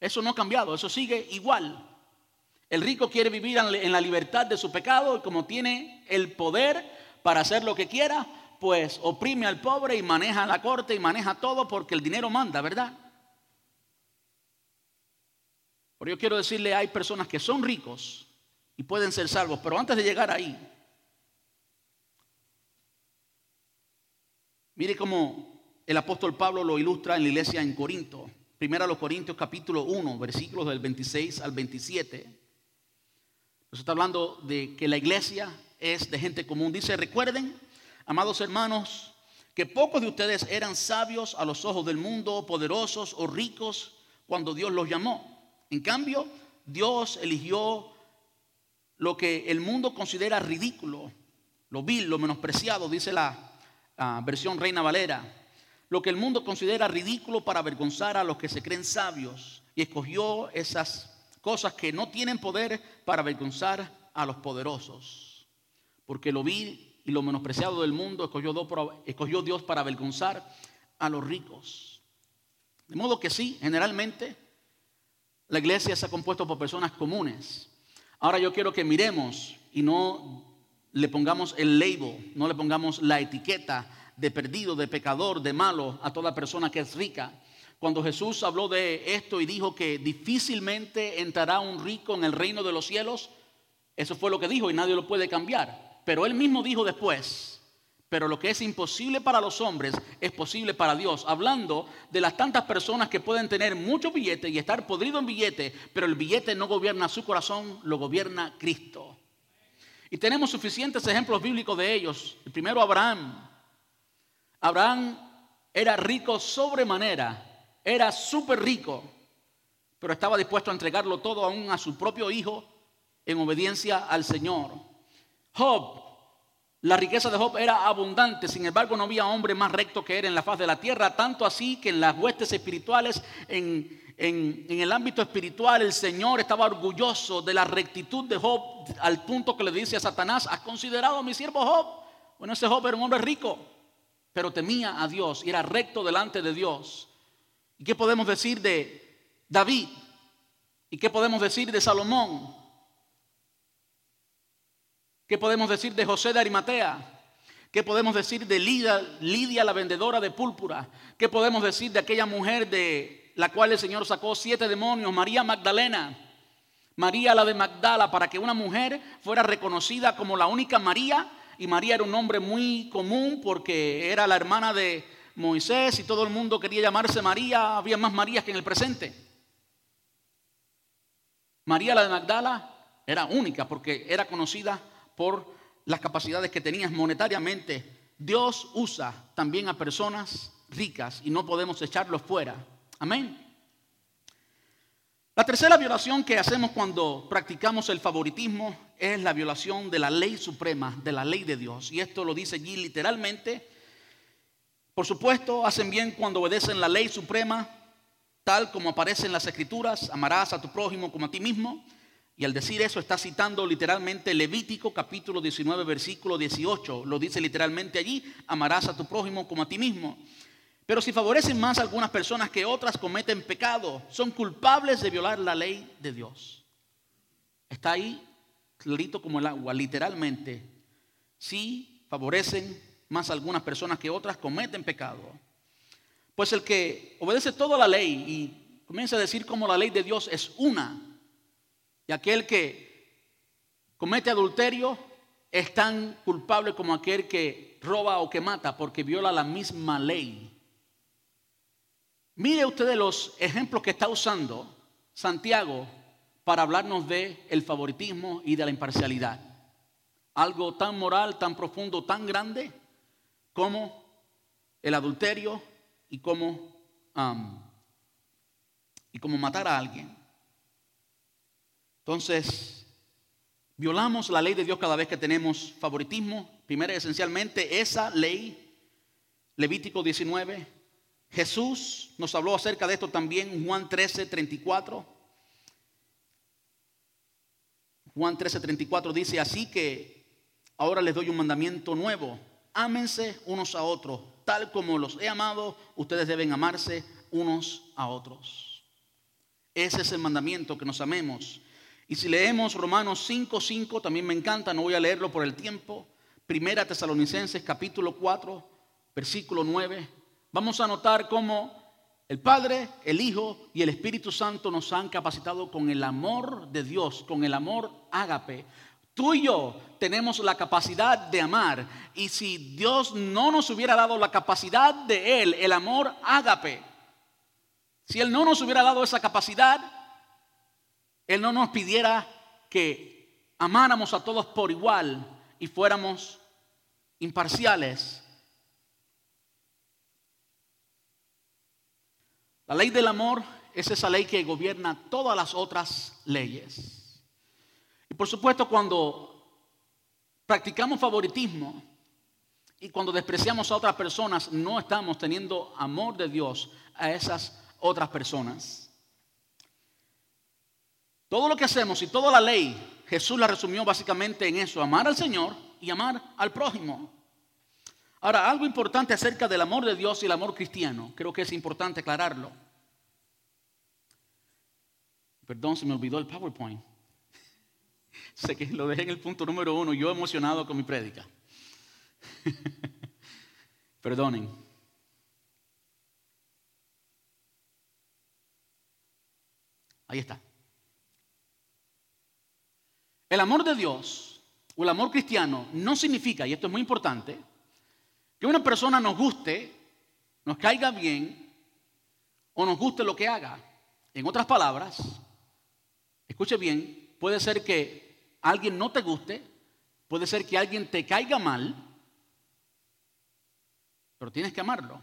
Eso no ha cambiado, eso sigue igual. El rico quiere vivir en la libertad de su pecado y como tiene el poder para hacer lo que quiera, pues oprime al pobre y maneja la corte y maneja todo porque el dinero manda, ¿verdad? Pero yo quiero decirle, hay personas que son ricos y pueden ser salvos, pero antes de llegar ahí, Mire cómo el apóstol Pablo lo ilustra en la iglesia en Corinto. Primero a los Corintios capítulo 1, versículos del 26 al 27. Nos está hablando de que la iglesia es de gente común. Dice, recuerden, amados hermanos, que pocos de ustedes eran sabios a los ojos del mundo, poderosos o ricos cuando Dios los llamó. En cambio, Dios eligió lo que el mundo considera ridículo, lo vil, lo menospreciado, dice la versión Reina Valera, lo que el mundo considera ridículo para avergonzar a los que se creen sabios y escogió esas cosas que no tienen poder para avergonzar a los poderosos. Porque lo vil y lo menospreciado del mundo escogió, Dios para avergonzar a los ricos. De modo que sí, generalmente la iglesia se ha compuesto por personas comunes. Ahora yo quiero que miremos y no le pongamos el label, no le pongamos la etiqueta de perdido, de pecador, de malo a toda persona que es rica. Cuando Jesús habló de esto y dijo que difícilmente entrará un rico en el reino de los cielos, eso fue lo que dijo y nadie lo puede cambiar. Pero él mismo dijo después, pero lo que es imposible para los hombres es posible para Dios. Hablando de las tantas personas que pueden tener mucho billete y estar podrido en billete, pero el billete no gobierna su corazón, lo gobierna Cristo. Y tenemos suficientes ejemplos bíblicos de ellos. El primero, Abraham. Abraham era rico sobremanera, era súper rico, pero estaba dispuesto a entregarlo todo aún a su propio hijo en obediencia al Señor. Job, la riqueza de Job era abundante, sin embargo no había hombre más recto que él en la faz de la tierra, tanto así que en las huestes espirituales, en, en, el ámbito espiritual, el Señor estaba orgulloso de la rectitud de Job al punto que le dice a Satanás, ¿has considerado a mi siervo Job? Bueno, ese Job era un hombre rico, pero temía a Dios y era recto delante de Dios. ¿Y qué podemos decir de David? ¿Y qué podemos decir de Salomón? ¿Qué podemos decir de José de Arimatea? ¿Qué podemos decir de Lidia, Lidia, la vendedora de púrpura? ¿Qué podemos decir de aquella mujer de la cual el Señor sacó siete demonios, María Magdalena, María la de Magdala, para que una mujer fuera reconocida como la única María, y María era un nombre muy común porque era la hermana de Moisés y todo el mundo quería llamarse María, había más Marías que en el presente. María la de Magdala era única porque era conocida por las capacidades que tenía monetariamente. Dios usa también a personas ricas y no podemos echarlos fuera Amén. La tercera violación que hacemos cuando practicamos el favoritismo es la violación de la ley suprema, de la ley de Dios. Y esto lo dice allí literalmente. Por supuesto, hacen bien cuando obedecen la ley suprema, tal como aparece en las escrituras, amarás a tu prójimo como a ti mismo. Y al decir eso está citando literalmente Levítico capítulo 19 versículo 18. Lo dice literalmente allí, amarás a tu prójimo como a ti mismo. Pero si favorecen más a algunas personas que otras cometen pecado, son culpables de violar la ley de Dios. Está ahí clarito como el agua, literalmente. Si favorecen más a algunas personas que otras, cometen pecado. Pues el que obedece toda la ley y comienza a decir como la ley de Dios es una, y aquel que comete adulterio es tan culpable como aquel que roba o que mata porque viola la misma ley. Mire usted los ejemplos que está usando Santiago para hablarnos de el favoritismo y de la imparcialidad. Algo tan moral, tan profundo, tan grande como el adulterio y como, y como matar a alguien. Entonces, violamos la ley de Dios cada vez que tenemos favoritismo. Primero, esencialmente, esa ley, Levítico 19. Jesús nos habló acerca de esto también Juan 13, 34. Juan 13, 34 dice, así que ahora les doy un mandamiento nuevo. Ámense unos a otros. Tal como los he amado, ustedes deben amarse unos a otros. Ese es el mandamiento, que nos amemos. Y si leemos Romanos 5, 5, también me encanta, no voy a leerlo por el tiempo. Primera Tesalonicenses capítulo 4, versículo 9. Vamos a notar cómo el Padre, el Hijo y el Espíritu Santo nos han capacitado con el amor de Dios, con el amor ágape. Tú y yo tenemos la capacidad de amar. Y si Dios no nos hubiera dado la capacidad de Él, el amor ágape, si Él no nos hubiera dado esa capacidad, él no nos pidiera que amáramos a todos por igual y fuéramos imparciales. La ley del amor es esa ley que gobierna todas las otras leyes. Y por supuesto cuando practicamos favoritismo y cuando despreciamos a otras personas, no estamos teniendo amor de Dios a esas otras personas. Todo lo que hacemos y toda la ley, Jesús la resumió básicamente en eso, amar al Señor y amar al prójimo. Ahora, algo importante acerca del amor de Dios y el amor cristiano, creo que es importante aclararlo. Perdón, se me olvidó el PowerPoint. sé que lo dejé en el punto número uno, yo emocionado con mi prédica. Perdonen. Ahí está. El amor de Dios o el amor cristiano no significa, y esto es muy importante, que una persona nos guste, nos caiga bien o nos guste lo que haga. En otras palabras, escuche bien, puede ser que alguien no te guste, puede ser que alguien te caiga mal, pero tienes que amarlo.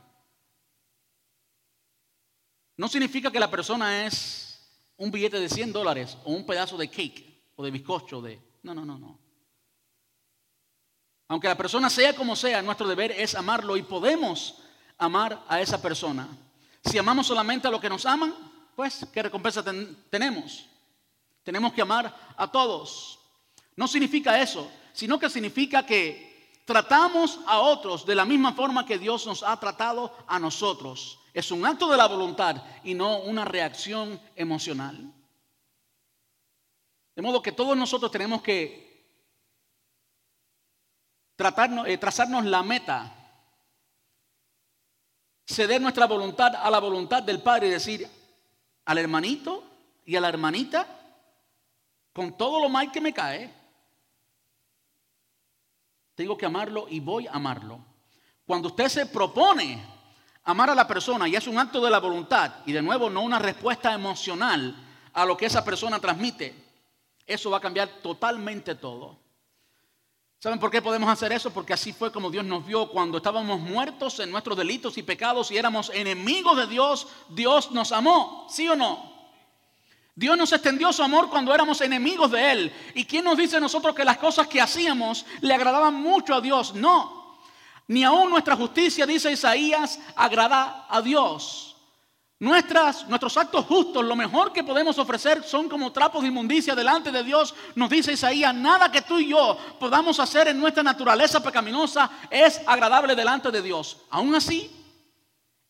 No significa que la persona es un billete de 100 dólares o un pedazo de cake o de bizcocho, de... No, no, no, no. Aunque la persona sea como sea, nuestro deber es amarlo y podemos amar a esa persona. Si amamos solamente a los que nos aman, pues, ¿qué recompensa tenemos? Tenemos que amar a todos. No significa eso, sino que significa que tratamos a otros de la misma forma que Dios nos ha tratado a nosotros. Es un acto de la voluntad y no una reacción emocional. De modo que todos nosotros tenemos que tratarnos, eh, trazarnos la meta, ceder nuestra voluntad a la voluntad del Padre y decir al hermanito y a la hermanita, con todo lo mal que me cae, tengo que amarlo y voy a amarlo. Cuando usted se propone amar a la persona y es un acto de la voluntad, y de nuevo no una respuesta emocional a lo que esa persona transmite, eso va a cambiar totalmente todo. ¿Saben por qué podemos hacer eso? Porque así fue como Dios nos vio cuando estábamos muertos en nuestros delitos y pecados y éramos enemigos de Dios. Dios nos amó, ¿sí o no? Dios nos extendió su amor cuando éramos enemigos de Él. ¿Y quién nos dice a nosotros que las cosas que hacíamos le agradaban mucho a Dios? No. Ni aún nuestra justicia, dice Isaías, agrada a Dios. Nuestras, nuestros actos justos, lo mejor que podemos ofrecer son como trapos de inmundicia delante de Dios. Nos dice Isaías, nada que tú y yo podamos hacer en nuestra naturaleza pecaminosa es agradable delante de Dios. Aún así,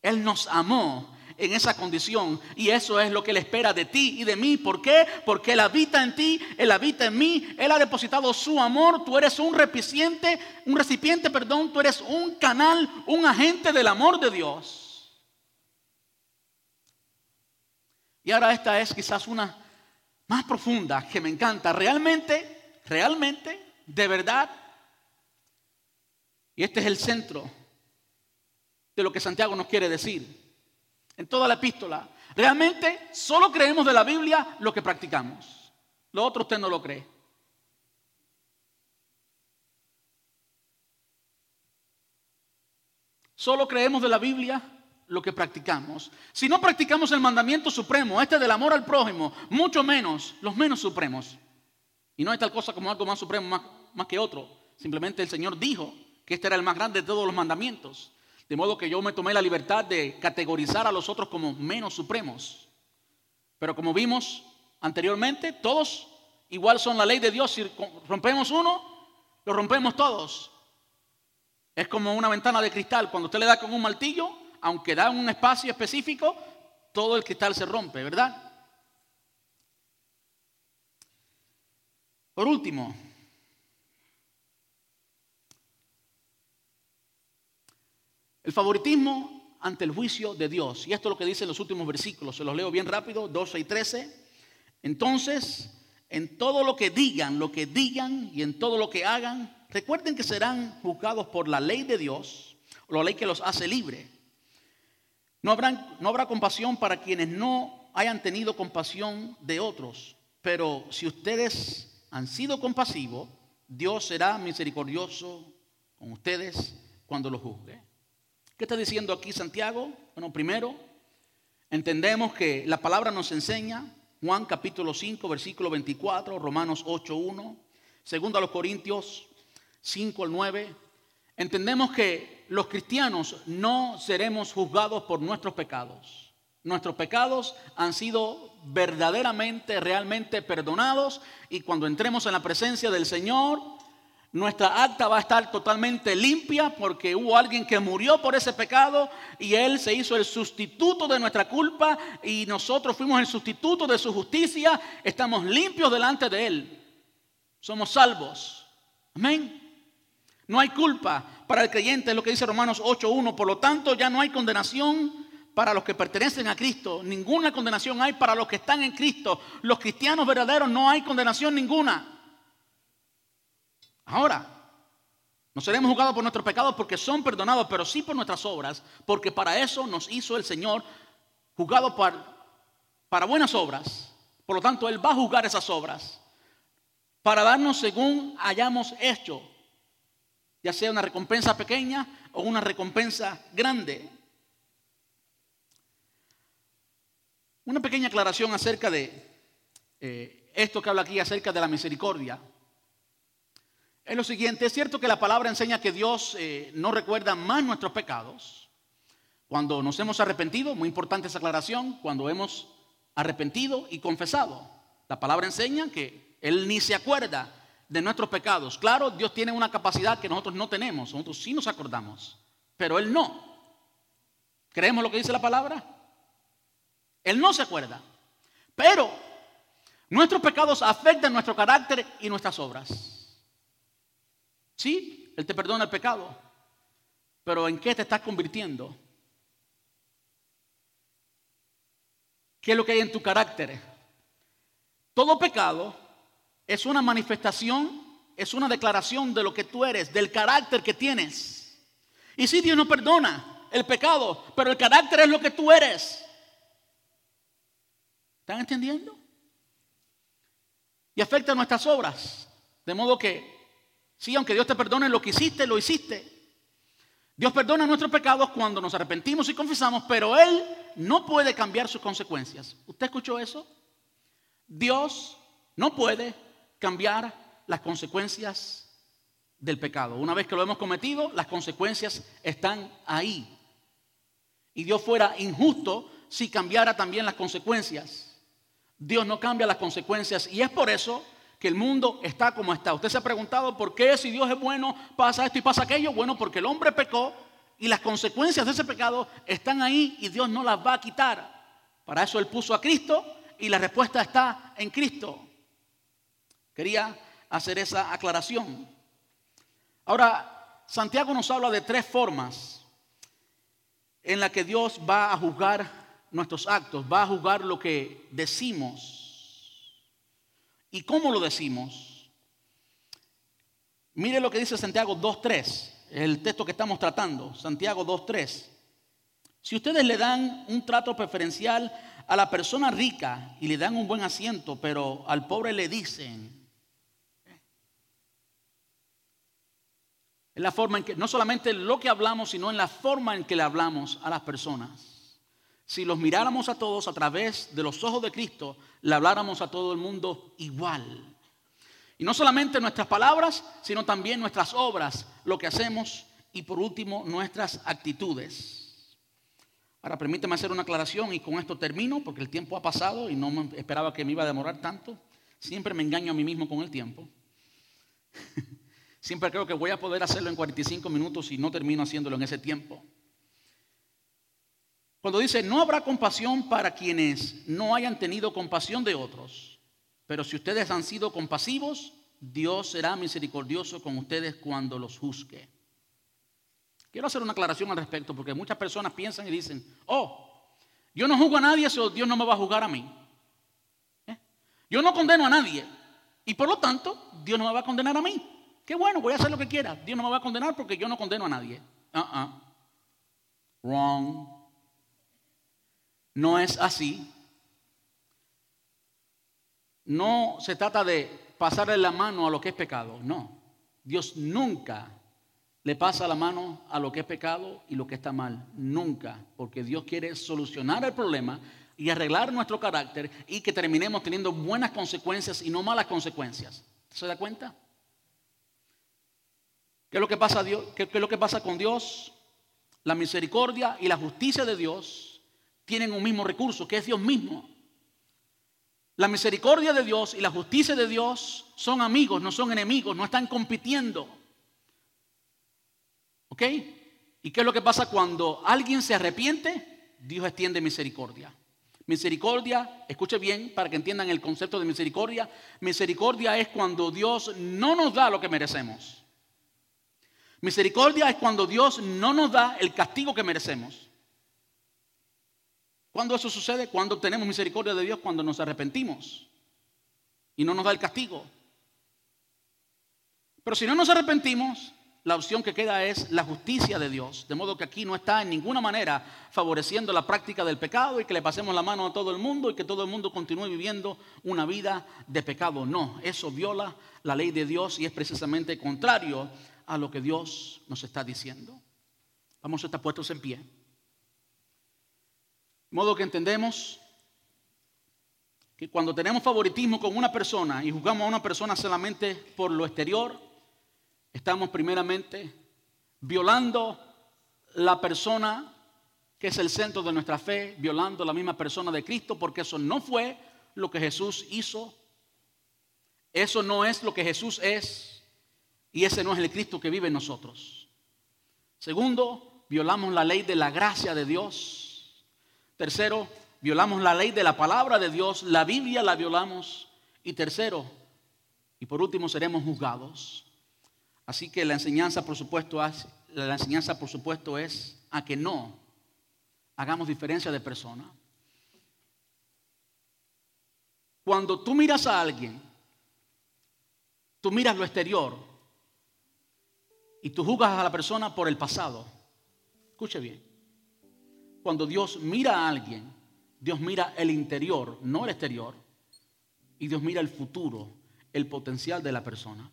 Él nos amó en esa condición y eso es lo que Él espera de ti y de mí. ¿Por qué? Porque Él habita en ti, Él habita en mí, Él ha depositado su amor, tú eres un recipiente, un recipiente, perdón, tú eres un canal, un agente del amor de Dios. Y ahora esta es quizás una más profunda que me encanta. Realmente, realmente, de verdad. Y este es el centro de lo que Santiago nos quiere decir. En toda la epístola. Realmente solo creemos de la Biblia lo que practicamos. Lo otro usted no lo cree. Solo creemos de la Biblia lo que practicamos. Si no practicamos el mandamiento supremo, este del amor al prójimo, mucho menos los menos supremos. Y no hay tal cosa como algo más supremo más, que otro. Simplemente el Señor dijo que este era el más grande de todos los mandamientos. De modo que yo me tomé la libertad de categorizar a los otros como menos supremos. Pero como vimos anteriormente, todos igual son la ley de Dios. Si rompemos uno, lo rompemos todos. Es como una ventana de cristal. Cuando usted le da con un martillo, aunque da un espacio específico, todo el cristal se rompe, ¿verdad? Por último, el favoritismo ante el juicio de Dios. Y esto es lo que dice en los últimos versículos. Se los leo bien rápido, 12 y 13. Entonces, en todo lo que digan, lo que digan y en todo lo que hagan, recuerden que serán juzgados por la ley de Dios, la ley que los hace libre. No, habrá compasión para quienes no hayan tenido compasión de otros. Pero si ustedes han sido compasivos, Dios será misericordioso con ustedes cuando los juzgue. ¿Qué está diciendo aquí Santiago? Bueno, primero, entendemos que la palabra nos enseña, Juan capítulo 5, versículo 24, Romanos 8, 1, segundo a los Corintios 5 al 9, entendemos que los cristianos no seremos juzgados por nuestros pecados. Nuestros pecados han sido verdaderamente, realmente perdonados y cuando entremos en la presencia del Señor, nuestra acta va a estar totalmente limpia porque hubo alguien que murió por ese pecado y Él se hizo el sustituto de nuestra culpa y nosotros fuimos el sustituto de su justicia. Estamos limpios delante de Él. Somos salvos. Amén. No hay culpa para el creyente, es lo que dice Romanos 8.1. Por lo tanto, ya no hay condenación para los que pertenecen a Cristo. Ninguna condenación hay para los que están en Cristo. Los cristianos verdaderos no hay condenación ninguna. Ahora, no seremos juzgados por nuestros pecados porque son perdonados, pero sí por nuestras obras, porque para eso nos hizo el Señor juzgado para, para buenas obras. Por lo tanto, Él va a juzgar esas obras para darnos según hayamos hecho ya sea una recompensa pequeña o una recompensa grande. Una pequeña aclaración acerca de eh, esto que habla aquí, acerca de la misericordia. Es lo siguiente, es cierto que la palabra enseña que Dios eh, no recuerda más nuestros pecados. Cuando nos hemos arrepentido, muy importante esa aclaración, cuando hemos arrepentido y confesado. La palabra enseña que Él ni se acuerda de nuestros pecados. Claro, Dios tiene una capacidad que nosotros no tenemos, nosotros sí nos acordamos, pero Él no. ¿Creemos lo que dice la palabra? Él no se acuerda. Pero nuestros pecados afectan nuestro carácter y nuestras obras. Sí, Él te perdona el pecado, pero ¿en qué te estás convirtiendo? ¿Qué es lo que hay en tu carácter? Todo pecado es una manifestación, es una declaración de lo que tú eres, del carácter que tienes. Y si Dios no perdona el pecado, pero el carácter es lo que tú eres. ¿Están entendiendo? Y afecta nuestras obras. De modo que, sí, aunque Dios te perdone lo que hiciste, lo hiciste. Dios perdona nuestros pecados cuando nos arrepentimos y confesamos, pero Él no puede cambiar sus consecuencias. ¿Usted escuchó eso? Dios no puede cambiar las consecuencias del pecado. Una vez que lo hemos cometido, las consecuencias están ahí. Y Dios fuera injusto si cambiara también las consecuencias. Dios no cambia las consecuencias y es por eso que el mundo está como está. Usted se ha preguntado por qué si Dios es bueno pasa esto y pasa aquello. Bueno, porque el hombre pecó y las consecuencias de ese pecado están ahí y Dios no las va a quitar. Para eso Él puso a Cristo y la respuesta está en Cristo. Quería hacer esa aclaración. Ahora, Santiago nos habla de tres formas en las que Dios va a juzgar nuestros actos, va a juzgar lo que decimos. ¿Y cómo lo decimos? Mire lo que dice Santiago 2.3, el texto que estamos tratando, Santiago 2.3. Si ustedes le dan un trato preferencial a la persona rica y le dan un buen asiento, pero al pobre le dicen, Es la forma en que, no solamente lo que hablamos, sino en la forma en que le hablamos a las personas. Si los miráramos a todos a través de los ojos de Cristo, le habláramos a todo el mundo igual. Y no solamente nuestras palabras, sino también nuestras obras, lo que hacemos y por último nuestras actitudes. Ahora permíteme hacer una aclaración y con esto termino porque el tiempo ha pasado y no esperaba que me iba a demorar tanto. Siempre me engaño a mí mismo con el tiempo. Siempre creo que voy a poder hacerlo en 45 minutos y no termino haciéndolo en ese tiempo. Cuando dice, no habrá compasión para quienes no hayan tenido compasión de otros, pero si ustedes han sido compasivos, Dios será misericordioso con ustedes cuando los juzgue. Quiero hacer una aclaración al respecto porque muchas personas piensan y dicen, oh, yo no juzgo a nadie, eso Dios no me va a juzgar a mí. ¿Eh? Yo no condeno a nadie y por lo tanto Dios no me va a condenar a mí. Qué bueno, voy a hacer lo que quiera. Dios no me va a condenar porque yo no condeno a nadie. Uh Wrong. No es así. No se trata de pasarle la mano a lo que es pecado. No. Dios nunca le pasa la mano a lo que es pecado y lo que está mal. Nunca. Porque Dios quiere solucionar el problema y arreglar nuestro carácter y que terminemos teniendo buenas consecuencias y no malas consecuencias. ¿Se da cuenta? ¿Qué es lo que pasa, lo que pasa con Dios? La misericordia y la justicia de Dios tienen un mismo recurso, que es Dios mismo. La misericordia de Dios y la justicia de Dios son amigos, no son enemigos, no están compitiendo. ¿Ok? ¿Y qué es lo que pasa cuando alguien se arrepiente? Dios extiende misericordia. Misericordia, escuche bien para que entiendan el concepto de misericordia. Misericordia es cuando Dios no nos da lo que merecemos. Misericordia es cuando Dios no nos da el castigo que merecemos. ¿Cuándo eso sucede? Cuando tenemos misericordia de Dios, cuando nos arrepentimos y no nos da el castigo. Pero si no nos arrepentimos, la opción que queda es la justicia de Dios. De modo que aquí no está en ninguna manera favoreciendo la práctica del pecado y que le pasemos la mano a todo el mundo y que todo el mundo continúe viviendo una vida de pecado. No, eso viola la ley de Dios y es precisamente contrario a lo que Dios nos está diciendo. Vamos a estar puestos en pie. De modo que entendemos que cuando tenemos favoritismo con una persona y juzgamos a una persona solamente por lo exterior, estamos primeramente violando la persona que es el centro de nuestra fe, violando la misma persona de Cristo, porque eso no fue lo que Jesús hizo. Eso no es lo que Jesús es. Y ese no es el Cristo que vive en nosotros. Segundo, violamos la ley de la gracia de Dios. Tercero, violamos la ley de la palabra de Dios. La Biblia la violamos. Y tercero, y por último, seremos juzgados. Así que la enseñanza, por supuesto, la enseñanza, por supuesto, es a que no hagamos diferencia de persona. Cuando tú miras a alguien, tú miras lo exterior, y tú juzgas a la persona por el pasado. Escuche bien. Cuando Dios mira a alguien, Dios mira el interior, no el exterior. Y Dios mira el futuro, el potencial de la persona.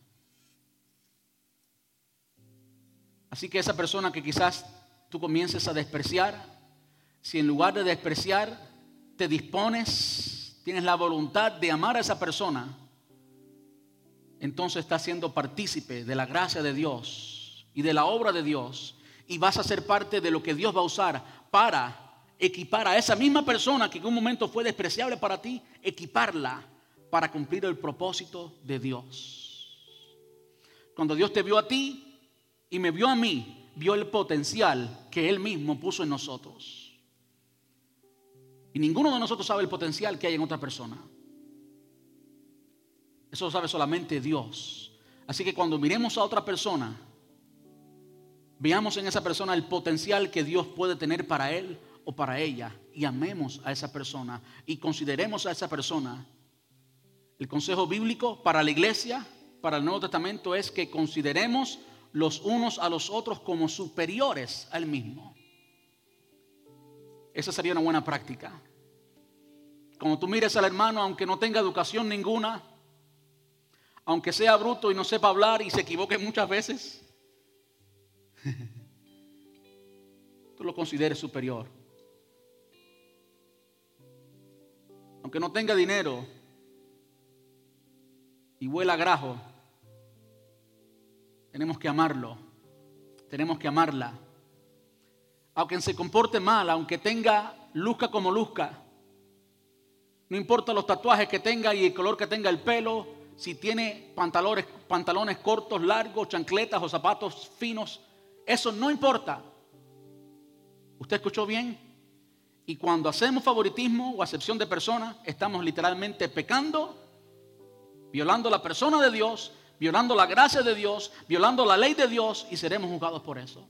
Así que esa persona que quizás tú comiences a despreciar, si en lugar de despreciar te dispones, tienes la voluntad de amar a esa persona, entonces estás siendo partícipe de la gracia de Dios y de la obra de Dios y vas a ser parte de lo que Dios va a usar para equipar a esa misma persona que en un momento fue despreciable para ti, equiparla para cumplir el propósito de Dios. Cuando Dios te vio a ti y me vio a mí, vio el potencial que Él mismo puso en nosotros. Y ninguno de nosotros sabe el potencial que hay en otra persona. Eso lo sabe solamente Dios. Así que cuando miremos a otra persona, veamos en esa persona el potencial que Dios puede tener para él o para ella y amemos a esa persona y consideremos a esa persona. El consejo bíblico para la iglesia, para el Nuevo Testamento es que consideremos los unos a los otros como superiores al mismo. Esa sería una buena práctica. Cuando tú mires al hermano, aunque no tenga educación ninguna, aunque sea bruto y no sepa hablar y se equivoque muchas veces, tú lo consideres superior. Aunque no tenga dinero y huela grajo, tenemos que amarlo, tenemos que amarla. Aunque se comporte mal, aunque tenga luzca como luzca, no importa los tatuajes que tenga y el color que tenga el pelo, si tiene pantalones, pantalones cortos, largos, chancletas o zapatos finos, eso no importa. ¿Usted escuchó bien? Y cuando hacemos favoritismo o acepción de personas, estamos literalmente pecando, violando la persona de Dios, violando la gracia de Dios, violando la ley de Dios y seremos juzgados por eso.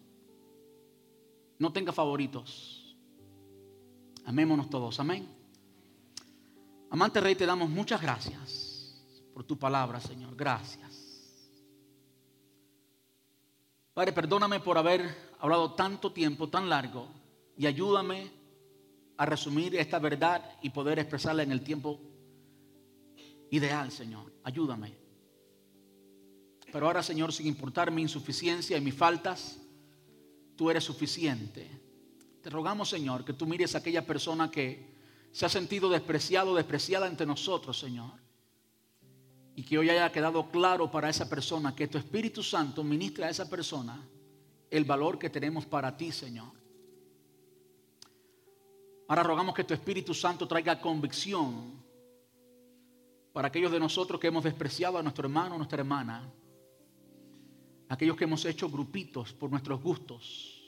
No tenga favoritos. Amémonos todos. Amén. Amante Rey, te damos muchas gracias por tu palabra, Señor. Gracias. Padre, perdóname por haber hablado tanto tiempo, tan largo, y ayúdame a resumir esta verdad y poder expresarla en el tiempo ideal, Señor. Ayúdame. Pero ahora, Señor, sin importar mi insuficiencia y mis faltas, tú eres suficiente. Te rogamos, Señor, que tú mires a aquella persona que se ha sentido despreciado, despreciada entre nosotros, Señor. Y que hoy haya quedado claro para esa persona que tu Espíritu Santo ministra a esa persona el valor que tenemos para ti, Señor. Ahora rogamos que tu Espíritu Santo traiga convicción para aquellos de nosotros que hemos despreciado a nuestro hermano o nuestra hermana, aquellos que hemos hecho grupitos por nuestros gustos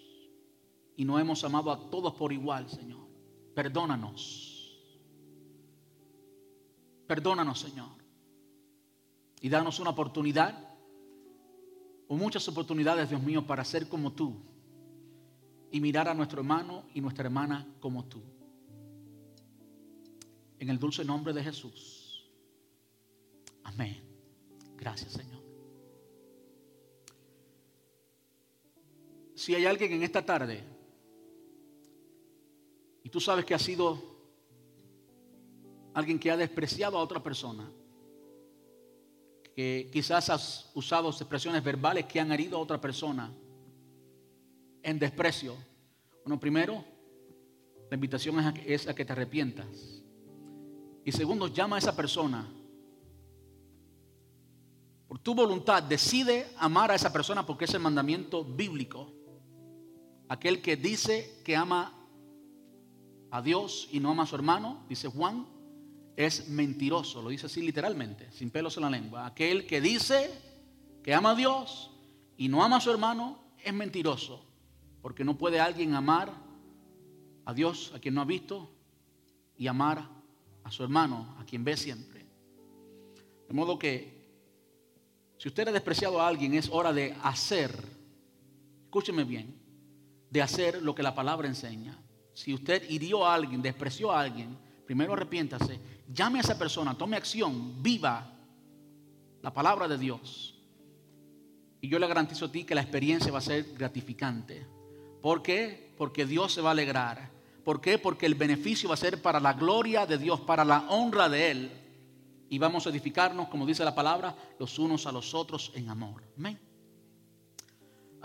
y no hemos amado a todos por igual, Señor. Perdónanos. Perdónanos, Señor y danos una oportunidad o muchas oportunidades, Dios mío, para ser como tú y mirar a nuestro hermano y nuestra hermana como tú. En el dulce nombre de Jesús. Amén. Gracias, Señor. Si hay alguien en esta tarde y tú sabes que ha sido alguien que ha despreciado a otra persona, que quizás has usado expresiones verbales que han herido a otra persona en desprecio. Bueno, primero, la invitación es a, que, es a que te arrepientas. Y segundo, llama a esa persona. Por tu voluntad, decide amar a esa persona porque es el mandamiento bíblico. Aquel que dice que ama a Dios y no ama a su hermano, dice Juan, es mentiroso, lo dice así literalmente, sin pelos en la lengua. Aquel que dice que ama a Dios y no ama a su hermano es mentiroso, porque no puede alguien amar a Dios a quien no ha visto y amar a su hermano a quien ve siempre. De modo que si usted ha despreciado a alguien es hora de hacer, escúcheme bien, de hacer lo que la palabra enseña. Si usted hirió a alguien, despreció a alguien, primero arrepiéntase llame a esa persona, tome acción, viva la palabra de Dios. Y yo le garantizo a ti que la experiencia va a ser gratificante. ¿Por qué? Porque Dios se va a alegrar. ¿Por qué? Porque el beneficio va a ser para la gloria de Dios, para la honra de Él. Y vamos a edificarnos, como dice la palabra, los unos a los otros en amor. Amén.